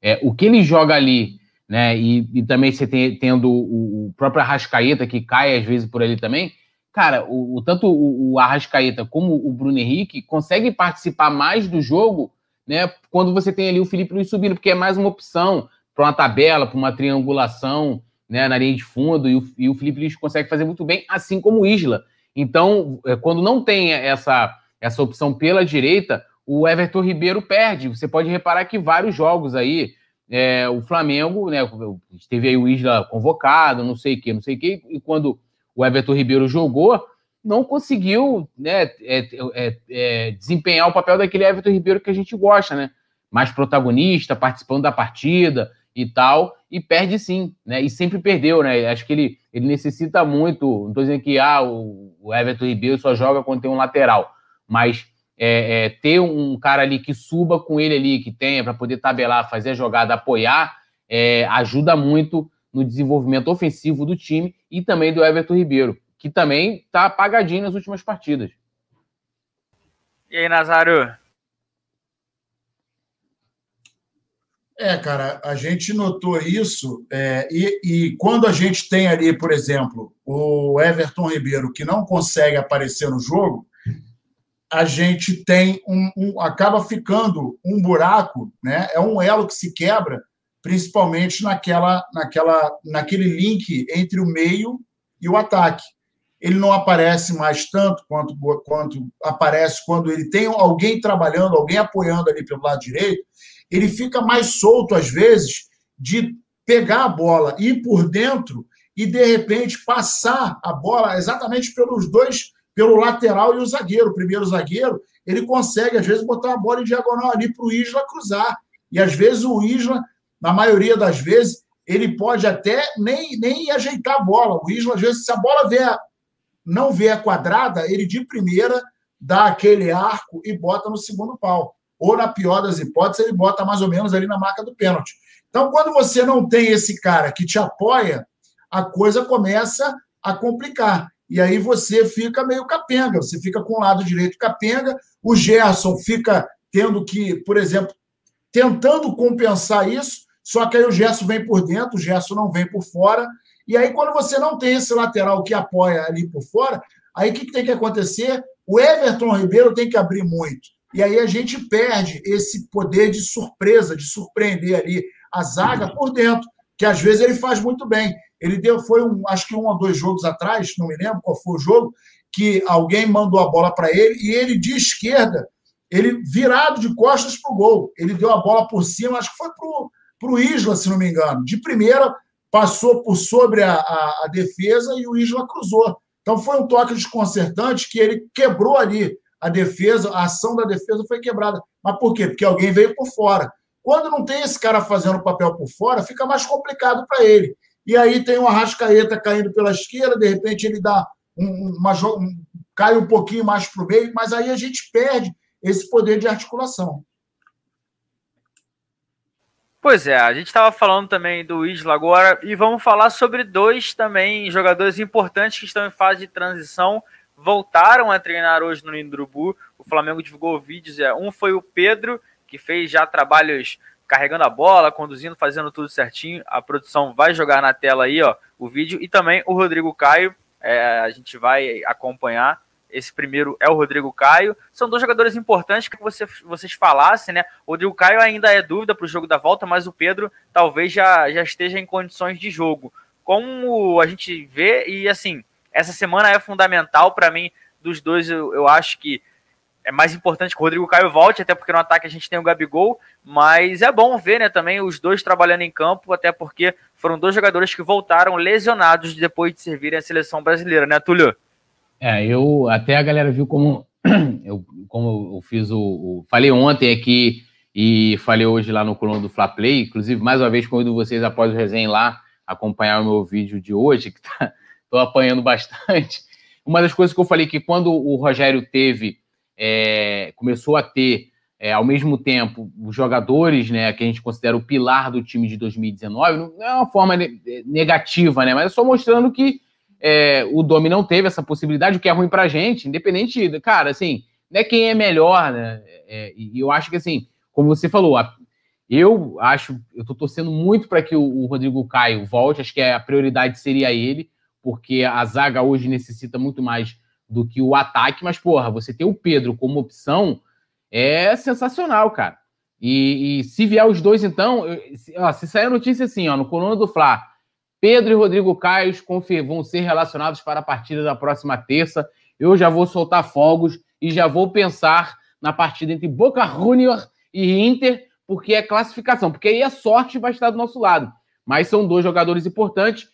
é, o que ele joga ali, né? E, e também você tem, tendo o, o, próprio Arrascaeta, que cai às vezes por ali também. Cara, o, tanto o, Arrascaeta como o Bruno Henrique conseguem participar mais do jogo, né? Quando você tem ali o Felipe Luiz subindo, porque é mais uma opção para uma tabela, para uma triangulação né, na linha de fundo, e o, e o Felipe Luiz consegue fazer muito bem, assim como o Isla. Então, é, quando não tem essa, essa opção pela direita, o Everton Ribeiro perde. Você pode reparar que vários jogos aí, é, o Flamengo, né, teve aí o Isla convocado, não sei o que, não sei o que, e quando o Everton Ribeiro jogou, não conseguiu né, é, é, é, desempenhar o papel daquele Everton Ribeiro que a gente gosta, né? Mais protagonista, participando da partida, e tal, e perde sim, né? E sempre perdeu, né? Acho que ele, ele necessita muito. Não estou dizendo que ah, o Everton Ribeiro só joga quando tem um lateral, mas é, é, ter um cara ali que suba com ele ali, que tenha para poder tabelar, fazer a jogada, apoiar, é, ajuda muito no desenvolvimento ofensivo do time e também do Everton Ribeiro, que também está apagadinho nas últimas partidas. E aí, Nazário? É, cara, a gente notou isso, é, e, e, quando a gente tem ali, por exemplo, o Everton Ribeiro que não consegue aparecer no jogo, a gente tem um, um, acaba ficando um buraco, né? É um elo que se quebra, principalmente naquela, naquela, naquele link entre o meio e o ataque. Ele não aparece mais tanto quanto, quanto aparece quando ele tem alguém trabalhando, alguém apoiando ali pelo lado direito ele fica mais solto, às vezes, de pegar a bola, ir por dentro e, de repente, passar a bola exatamente pelos dois, pelo lateral e o zagueiro. O primeiro zagueiro, ele consegue, às vezes, botar a bola em diagonal ali para o Isla cruzar. E, às vezes, o Isla, na maioria das vezes, ele pode até nem, nem ajeitar a bola. O Isla, às vezes, se a bola vier, não vier quadrada, ele de primeira dá aquele arco e bota no segundo pau ou na pior das hipóteses, ele bota mais ou menos ali na marca do pênalti. Então, quando você não tem esse cara que te apoia, a coisa começa a complicar. E aí você fica meio capenga, você fica com o lado direito capenga, o Gerson fica tendo que, por exemplo, tentando compensar isso, Só que aí o Gerson vem por dentro, o Gerson não vem por fora. E aí, quando você não tem esse lateral que apoia ali por fora, aí o que, que tem que acontecer? O Everton Ribeiro tem que abrir muito. E aí a gente perde esse poder de surpresa, de surpreender ali a zaga por dentro, que às vezes ele faz muito bem. Ele deu, foi um, acho que um ou dois jogos atrás, não me lembro qual foi o jogo, que alguém mandou a bola para ele e ele de esquerda, ele virado de costas para o gol. Ele deu a bola por cima, acho que foi para o Isla, se não me engano. De primeira, passou por sobre a, a, a defesa e o Isla cruzou. Então foi um toque desconcertante que ele quebrou ali a defesa, a ação da defesa foi quebrada. Mas por quê? Porque alguém veio por fora. Quando não tem esse cara fazendo o papel por fora, fica mais complicado para ele. E aí tem o Arrascaeta caindo pela esquerda, de repente ele dá um, uma, um, cai um pouquinho mais para o meio, mas aí a gente perde esse poder de articulação. Pois é, a gente estava falando também do Isla agora e vamos falar sobre dois também jogadores importantes que estão em fase de transição voltaram a treinar hoje no Lindrubu. O Flamengo divulgou vídeos. É, um foi o Pedro, que fez já trabalhos carregando a bola, conduzindo, fazendo tudo certinho. A produção vai jogar na tela aí, ó, o vídeo. E também o Rodrigo Caio. É, a gente vai acompanhar. Esse primeiro é o Rodrigo Caio. São dois jogadores importantes que você, vocês falassem, né? O Rodrigo Caio ainda é dúvida para o jogo da volta, mas o Pedro talvez já, já esteja em condições de jogo. Como a gente vê, e assim, essa semana é fundamental para mim. Dos dois, eu, eu acho que é mais importante que o Rodrigo Caio volte, até porque no ataque a gente tem o Gabigol, mas é bom ver, né, também os dois trabalhando em campo, até porque foram dois jogadores que voltaram lesionados depois de servirem a seleção brasileira, né, Túlio? É, eu até a galera viu como eu, como eu fiz o, o falei ontem aqui e falei hoje lá no coluna do Fla Play, inclusive mais uma vez convido vocês após o resenha lá acompanhar o meu vídeo de hoje, que tá, estou apanhando bastante. Uma das coisas que eu falei que quando o Rogério teve, é, começou a ter, é, ao mesmo tempo, os jogadores, né, que a gente considera o pilar do time de 2019, não é uma forma negativa, né, mas é só mostrando que é, o Domi não teve essa possibilidade, o que é ruim pra gente, independente, cara, assim, não é quem é melhor, né, é, e eu acho que, assim, como você falou, a, eu acho, eu tô torcendo muito para que o, o Rodrigo Caio volte, acho que a prioridade seria ele, porque a zaga hoje necessita muito mais do que o ataque, mas, porra, você ter o Pedro como opção é sensacional, cara. E, e se vier os dois, então, ó, se sair a notícia assim, ó, no coluna do Fla, Pedro e Rodrigo Caio vão ser relacionados para a partida da próxima terça, eu já vou soltar fogos e já vou pensar na partida entre Boca Junior e Inter, porque é classificação, porque aí a sorte vai estar do nosso lado. Mas são dois jogadores importantes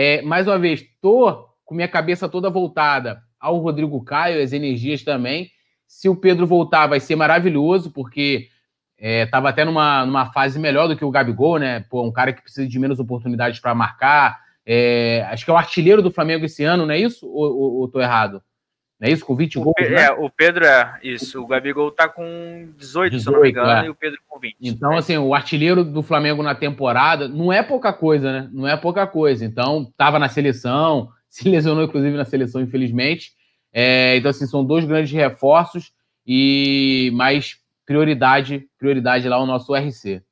é, mais uma vez, tô com minha cabeça toda voltada ao Rodrigo Caio, as energias também. Se o Pedro voltar, vai ser maravilhoso, porque estava é, até numa, numa fase melhor do que o Gabigol, né? Pô, um cara que precisa de menos oportunidades para marcar. É, acho que é o artilheiro do Flamengo esse ano, não é isso? Ou, ou, ou tô errado? Não é isso? Com 20 o gols? Né? É, o Pedro é isso. O Gabigol tá com 18, 18 se não me engano, é. e o Pedro com 20. Então, assim, o artilheiro do Flamengo na temporada não é pouca coisa, né? Não é pouca coisa. Então, tava na seleção, se lesionou, inclusive, na seleção, infelizmente. É, então, assim, são dois grandes reforços e mais prioridade, prioridade lá o nosso RC.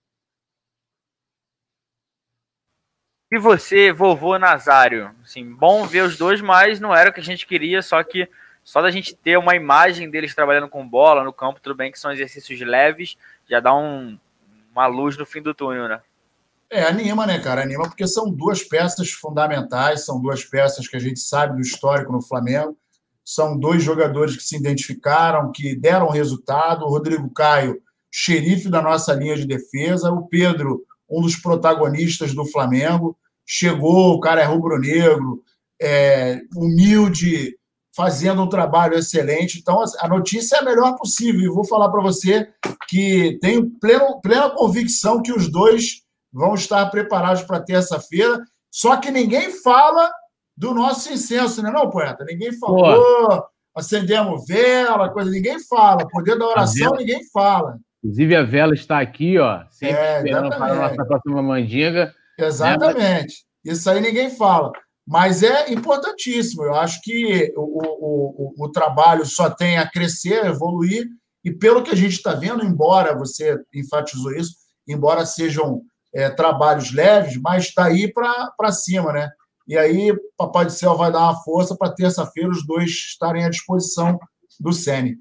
E você, vovô Nazário? Assim, bom ver os dois, mas não era o que a gente queria, só que só da gente ter uma imagem deles trabalhando com bola no campo, tudo bem que são exercícios leves, já dá um, uma luz no fim do túnel, né? É, anima, né, cara? Anima porque são duas peças fundamentais, são duas peças que a gente sabe do histórico no Flamengo. São dois jogadores que se identificaram, que deram resultado. O Rodrigo Caio, xerife da nossa linha de defesa. O Pedro, um dos protagonistas do Flamengo. Chegou, o cara é rubro-negro, é, humilde, fazendo um trabalho excelente. Então, a notícia é a melhor possível. E vou falar para você que tenho pleno, plena convicção que os dois vão estar preparados para terça-feira. Só que ninguém fala do nosso incenso, né, não, poeta? Ninguém falou, Pô. acendemos vela, coisa, ninguém fala. Poder da oração, ninguém fala. Inclusive, a vela está aqui, ó, sempre é, esperando para a nossa próxima mandinga. Exatamente. Né? Isso aí ninguém fala. Mas é importantíssimo. Eu acho que o, o, o, o trabalho só tem a crescer, a evoluir, e pelo que a gente está vendo, embora você enfatizou isso, embora sejam é, trabalhos leves, mas está aí para cima, né? E aí, Papai do Céu vai dar uma força para terça-feira os dois estarem à disposição do Sene.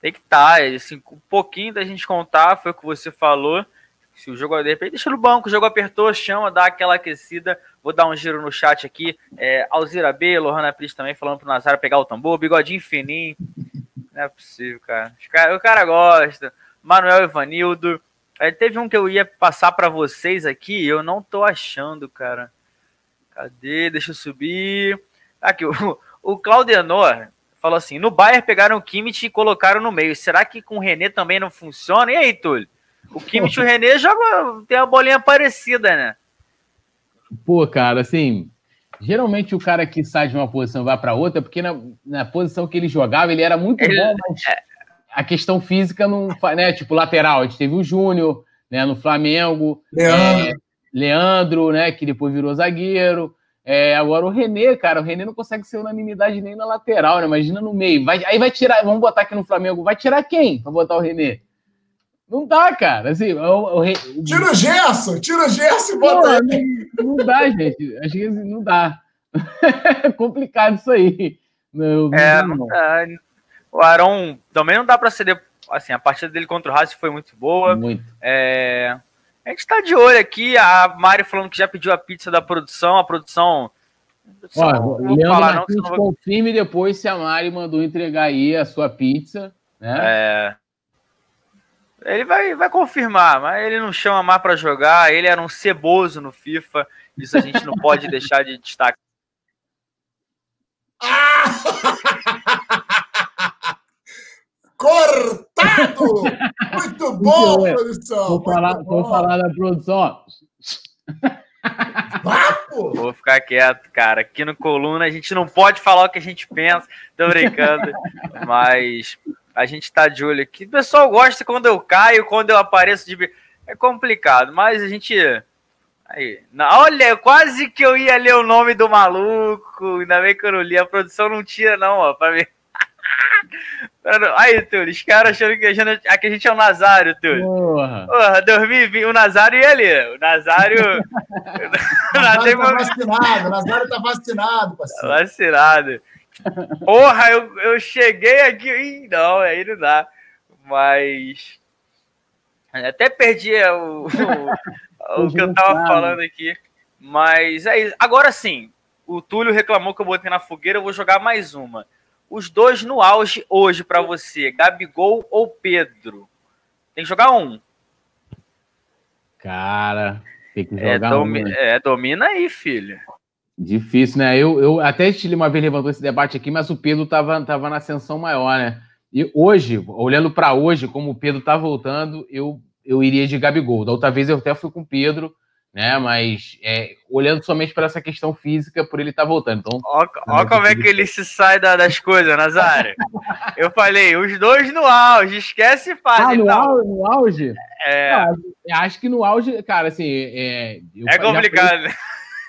Tem que estar, tá, assim, um pouquinho da gente contar, foi o que você falou. Se o jogo, de repente, deixa no banco, o jogo apertou, chama, dá aquela aquecida. Vou dar um giro no chat aqui. É, Alzira B, Lohana Pris também falando pro Nazário pegar o tambor, bigodinho fininho. Não é possível, cara. O cara gosta. Manuel Ivanildo. Aí teve um que eu ia passar para vocês aqui, eu não tô achando, cara. Cadê? Deixa eu subir. Aqui, o, o Claudenor falou assim: no Bayern pegaram o Kimmich e colocaram no meio. Será que com o René também não funciona? E aí, Túlio? O Kimmich e o René jogam, tem uma bolinha parecida, né? Pô, cara, assim, geralmente o cara que sai de uma posição e vai para outra, porque na, na, posição que ele jogava, ele era muito ele, bom, mas é, a questão física não né? Tipo, lateral, a gente teve o Júnior, né, no Flamengo, Leandro. É, Leandro, né, que depois virou zagueiro. É, agora o René, cara, o René não consegue ser unanimidade nem na lateral, né? Imagina no meio. Vai, aí vai tirar, vamos botar aqui no Flamengo, vai tirar quem para botar o René? Não dá, cara. Assim, o, o, o... Tira o Gerson, tira o Gerson e bota Pô, não, dá, gente. Acho que assim, não dá. é complicado isso aí. Não, é, não dá o Aaron também não dá para ceder. Assim, a partida dele contra o Haas foi muito boa. Muito. É, a gente está de olho aqui. A Mari falando que já pediu a pizza da produção. A produção. Ó, não Leandro falar, não, não confirme depois se a Mari mandou entregar aí a sua pizza. Né? É. Ele vai, vai confirmar, mas ele não chama mais para jogar. Ele era um ceboso no FIFA. Isso a gente não pode deixar de destacar. Cortado! Muito bom, é. produção! Vou falar, vou falar da produção. Vapo! Vou ficar quieto, cara. Aqui no Coluna a gente não pode falar o que a gente pensa. Tô brincando. mas a gente tá de olho aqui. O pessoal gosta quando eu caio, quando eu apareço de. É complicado, mas a gente. Aí, olha, quase que eu ia ler o nome do maluco. Ainda bem que eu não li. A produção não tira, não, ó, pra ver. Aí, Túlio, os caras achando que a gente, a gente é o Nazário, Túlio. Porra. Porra, 2020, o Nazário ia ali. O Nazário. o Nazário tá vacinado, o Nazário tá vacinado, parceiro. Tá vacinado. Porra, eu, eu cheguei aqui. Ih, não, aí não dá. Mas. Até perdi o, o, o que eu tava falando aqui. Mas é isso. Agora sim, o Túlio reclamou que eu botei na fogueira, eu vou jogar mais uma os dois no auge hoje para você, Gabigol ou Pedro? Tem que jogar um. Cara, tem que é, jogar é, domi um. Né? É, domina aí, filho. Difícil, né? Eu, eu até Chile uma vez levantou esse debate aqui, mas o Pedro tava, tava na ascensão maior, né? E hoje, olhando para hoje, como o Pedro tá voltando, eu, eu iria de Gabigol. Da outra vez eu até fui com o Pedro, né? Mas é, olhando somente para essa questão física, por ele estar tá voltando. Então, olha como é que ele se sai da, das coisas, Nazário. Eu falei, os dois no auge, esquece fase. Ah, no, auge, no auge? É. Acho que no auge, cara, assim. É, é complicado. Falei,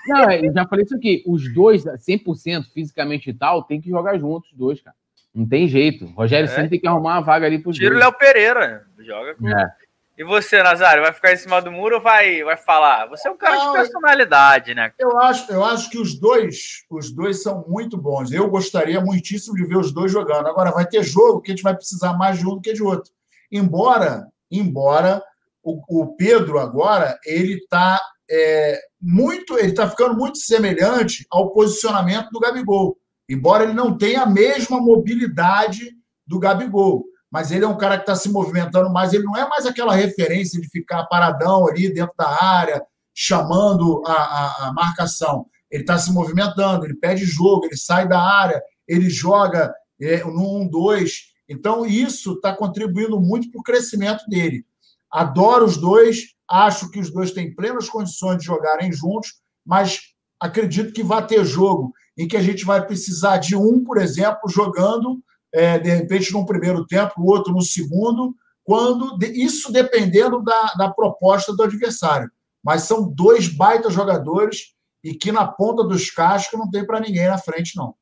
não, eu já falei isso aqui. Os dois, 100% fisicamente e tal, tem que jogar juntos, os dois, cara. Não tem jeito. Rogério é. sempre tem que arrumar uma vaga ali pro Tira o Léo Pereira. Joga com. É. E você, Nazário, vai ficar em cima do muro ou vai, vai falar? Você é um cara de personalidade, né? Eu acho, eu acho que os dois, os dois são muito bons. Eu gostaria muitíssimo de ver os dois jogando. Agora vai ter jogo que a gente vai precisar mais de um do que de outro. Embora, embora o, o Pedro agora ele está é, muito, ele está ficando muito semelhante ao posicionamento do Gabigol. Embora ele não tenha a mesma mobilidade do Gabigol mas ele é um cara que está se movimentando mais. Ele não é mais aquela referência de ficar paradão ali dentro da área, chamando a, a, a marcação. Ele está se movimentando, ele pede jogo, ele sai da área, ele joga é, no 1-2. Então, isso está contribuindo muito para o crescimento dele. Adoro os dois, acho que os dois têm plenas condições de jogarem juntos, mas acredito que vai ter jogo em que a gente vai precisar de um, por exemplo, jogando é, de repente num primeiro tempo, o outro no segundo, quando isso dependendo da, da proposta do adversário. Mas são dois baita jogadores e que na ponta dos cascos não tem para ninguém na frente, não.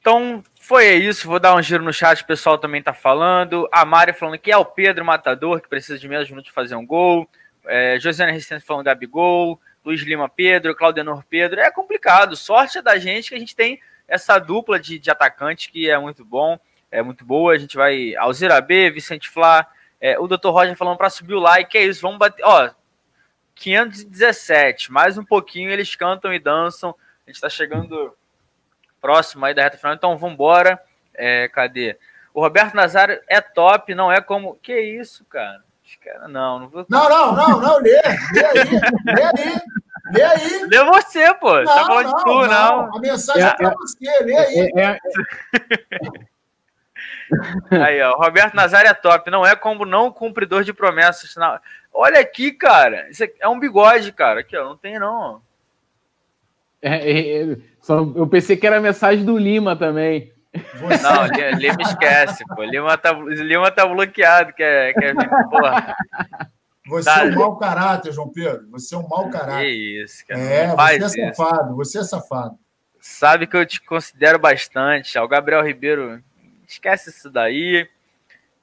Então, foi isso. Vou dar um giro no chat, o pessoal também tá falando. A Mari falando que é o Pedro Matador, que precisa de menos minutos fazer um gol. É, Josiane Resistente falando Gabigol. Luiz Lima Pedro, Claudenor Pedro. É complicado. Sorte é da gente que a gente tem essa dupla de, de atacante que é muito bom, é muito boa. A gente vai. Alzira B, Vicente Flá. É, o Dr. Roger falando para subir o like. É isso, vamos bater. Ó, 517. Mais um pouquinho eles cantam e dançam. A gente está chegando próximo aí da reta final, então vamos embora. É, cadê? O Roberto Nazário é top, não é como. Que isso, cara? Cara, não, não vou. Não, não, não, não, lê. Lê aí, lê aí. Lê aí. Lê você, pô. Não, tá falando não, de tu, não. não. A mensagem é, é pra é, você, lê aí. É, é, aí, ó. Roberto Nazário é top. Não é como não cumpridor de promessas. Não. Olha aqui, cara. Isso é um bigode, cara. Aqui, ó. Não tem, não. É, é, só, eu pensei que era a mensagem do Lima também. Você... Não, Lima esquece, pô. Lima tá, Lima tá bloqueado, que é, que é porra. Você tá. é um mau caráter, João Pedro. Você é um mau caráter. Que isso, cara. É, você é safado, você é safado. Sabe que eu te considero bastante. O Gabriel Ribeiro, esquece isso daí.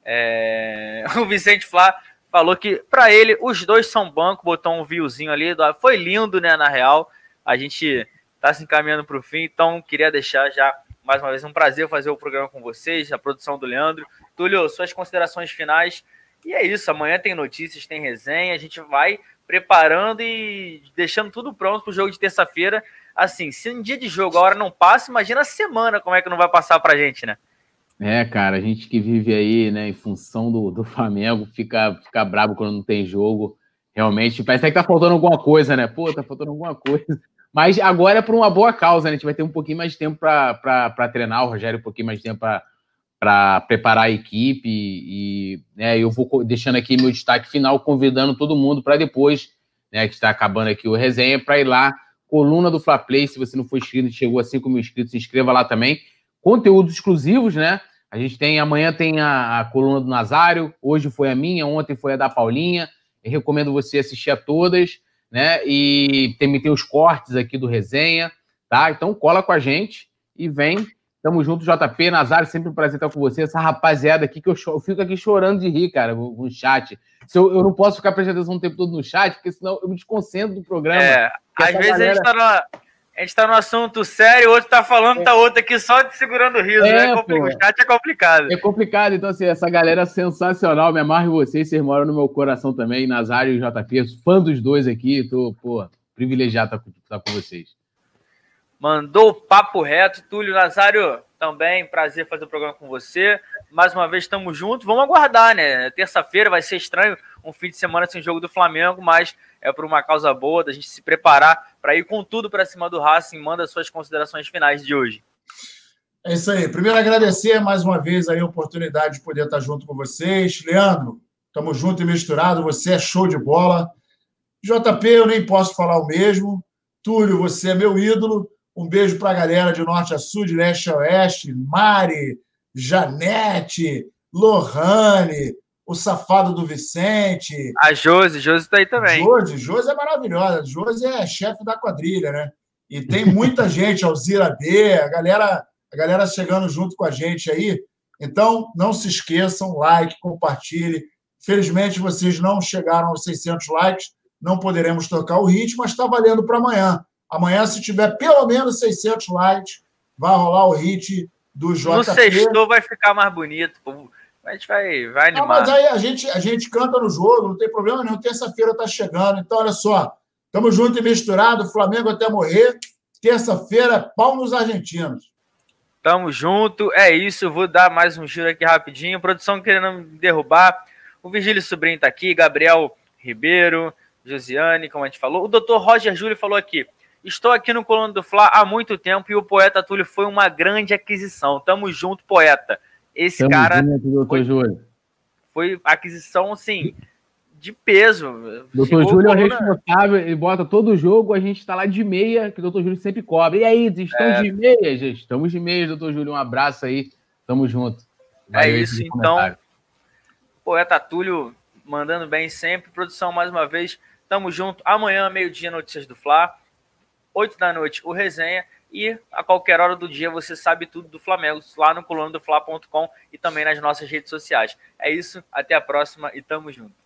É... O Vicente Flá falou que, para ele, os dois são banco, botou um viewzinho ali. Foi lindo, né, na real. A gente tá se encaminhando para o fim, então queria deixar já mais uma vez um prazer fazer o programa com vocês, a produção do Leandro. Túlio, suas considerações finais. E é isso, amanhã tem notícias, tem resenha, a gente vai preparando e deixando tudo pronto para o jogo de terça-feira. Assim, se um dia de jogo a hora não passa, imagina a semana como é que não vai passar para gente, né? É, cara, a gente que vive aí, né, em função do, do Flamengo, fica, fica bravo quando não tem jogo. Realmente, parece que tá faltando alguma coisa, né? Pô, tá faltando alguma coisa. Mas agora é por uma boa causa, né? A gente vai ter um pouquinho mais de tempo para treinar, o Rogério um pouquinho mais de tempo para preparar a equipe. E né, eu vou deixando aqui meu destaque final, convidando todo mundo para depois, né, que está acabando aqui o resenha, para ir lá, coluna do Fla Play. Se você não for inscrito, chegou a 5 mil inscritos, se inscreva lá também. Conteúdos exclusivos, né? A gente tem, amanhã tem a, a coluna do Nazário, hoje foi a minha, ontem foi a da Paulinha. Eu recomendo você assistir a todas né? E também tem os cortes aqui do resenha, tá? Então cola com a gente e vem. Tamo junto, JP, Nazário, sempre um prazer estar com você. Essa rapaziada aqui que eu, eu fico aqui chorando de rir, cara, no chat. Se eu, eu não posso ficar prestando atenção o tempo todo no chat, porque senão eu me desconcentro do programa. É, às vezes galera... a gente tá na a gente tá no assunto sério, o outro tá falando, é. tá outro aqui só segurando o riso, é, né? O chat é complicado. É complicado, então, assim, essa galera é sensacional, me amarro em vocês, vocês moram no meu coração também, Nazário e JP, fã dos dois aqui, tô, pô, privilegiado estar tá, tá com vocês. Mandou papo reto, Túlio Nazário, também, prazer fazer o programa com você. Mais uma vez, estamos juntos. Vamos aguardar, né? Terça-feira vai ser estranho um fim de semana sem jogo do Flamengo, mas é por uma causa boa, da gente se preparar para ir com tudo para cima do Racing. Manda suas considerações finais de hoje. É isso aí. Primeiro, agradecer mais uma vez aí a oportunidade de poder estar junto com vocês. Leandro, estamos juntos e misturados. Você é show de bola. JP, eu nem posso falar o mesmo. Túlio, você é meu ídolo. Um beijo para a galera de norte a sul, de leste a oeste. Mari, Janete, Lohane, o safado do Vicente. A Josi, Josi está aí também. Josi, Josi é maravilhosa. Josi é chefe da quadrilha, né? E tem muita gente, Alzira B, a galera, a galera chegando junto com a gente aí. Então, não se esqueçam, like, compartilhe. Felizmente, vocês não chegaram aos 600 likes, não poderemos tocar o ritmo, mas está valendo para amanhã. Amanhã, se tiver pelo menos 600 likes, vai rolar o hit do JP. No sexto vai ficar mais bonito. A gente vai, vai animar. Não, mas aí a gente, a gente canta no jogo, não tem problema nenhum. Terça-feira está chegando. Então, olha só. Estamos juntos e misturados. Flamengo até morrer. Terça-feira, pau nos argentinos. Tamo junto. É isso. Vou dar mais um giro aqui rapidinho. Produção querendo me derrubar. O Vigílio Sobrinho está aqui. Gabriel Ribeiro, Josiane, como a gente falou. O doutor Roger Júlio falou aqui. Estou aqui no Coluna do Fla há muito tempo e o poeta Túlio foi uma grande aquisição. Tamo junto, poeta. Esse Tamo cara junto, foi, foi aquisição, assim, de peso. Doutor Júlio é o responsável, ele bota todo jogo, a gente está lá de meia, que o doutor Júlio sempre cobra. E aí, estão é. de meia, gente? Estamos de meia, doutor Júlio. Um abraço aí, tamo junto. Valeu é isso, então. Poeta Túlio mandando bem sempre. Produção, mais uma vez, tamo junto. Amanhã, meio-dia, notícias do Fla. 8 da noite, o Resenha. E a qualquer hora do dia você sabe tudo do Flamengo lá no colunadofla.com e também nas nossas redes sociais. É isso, até a próxima e tamo junto.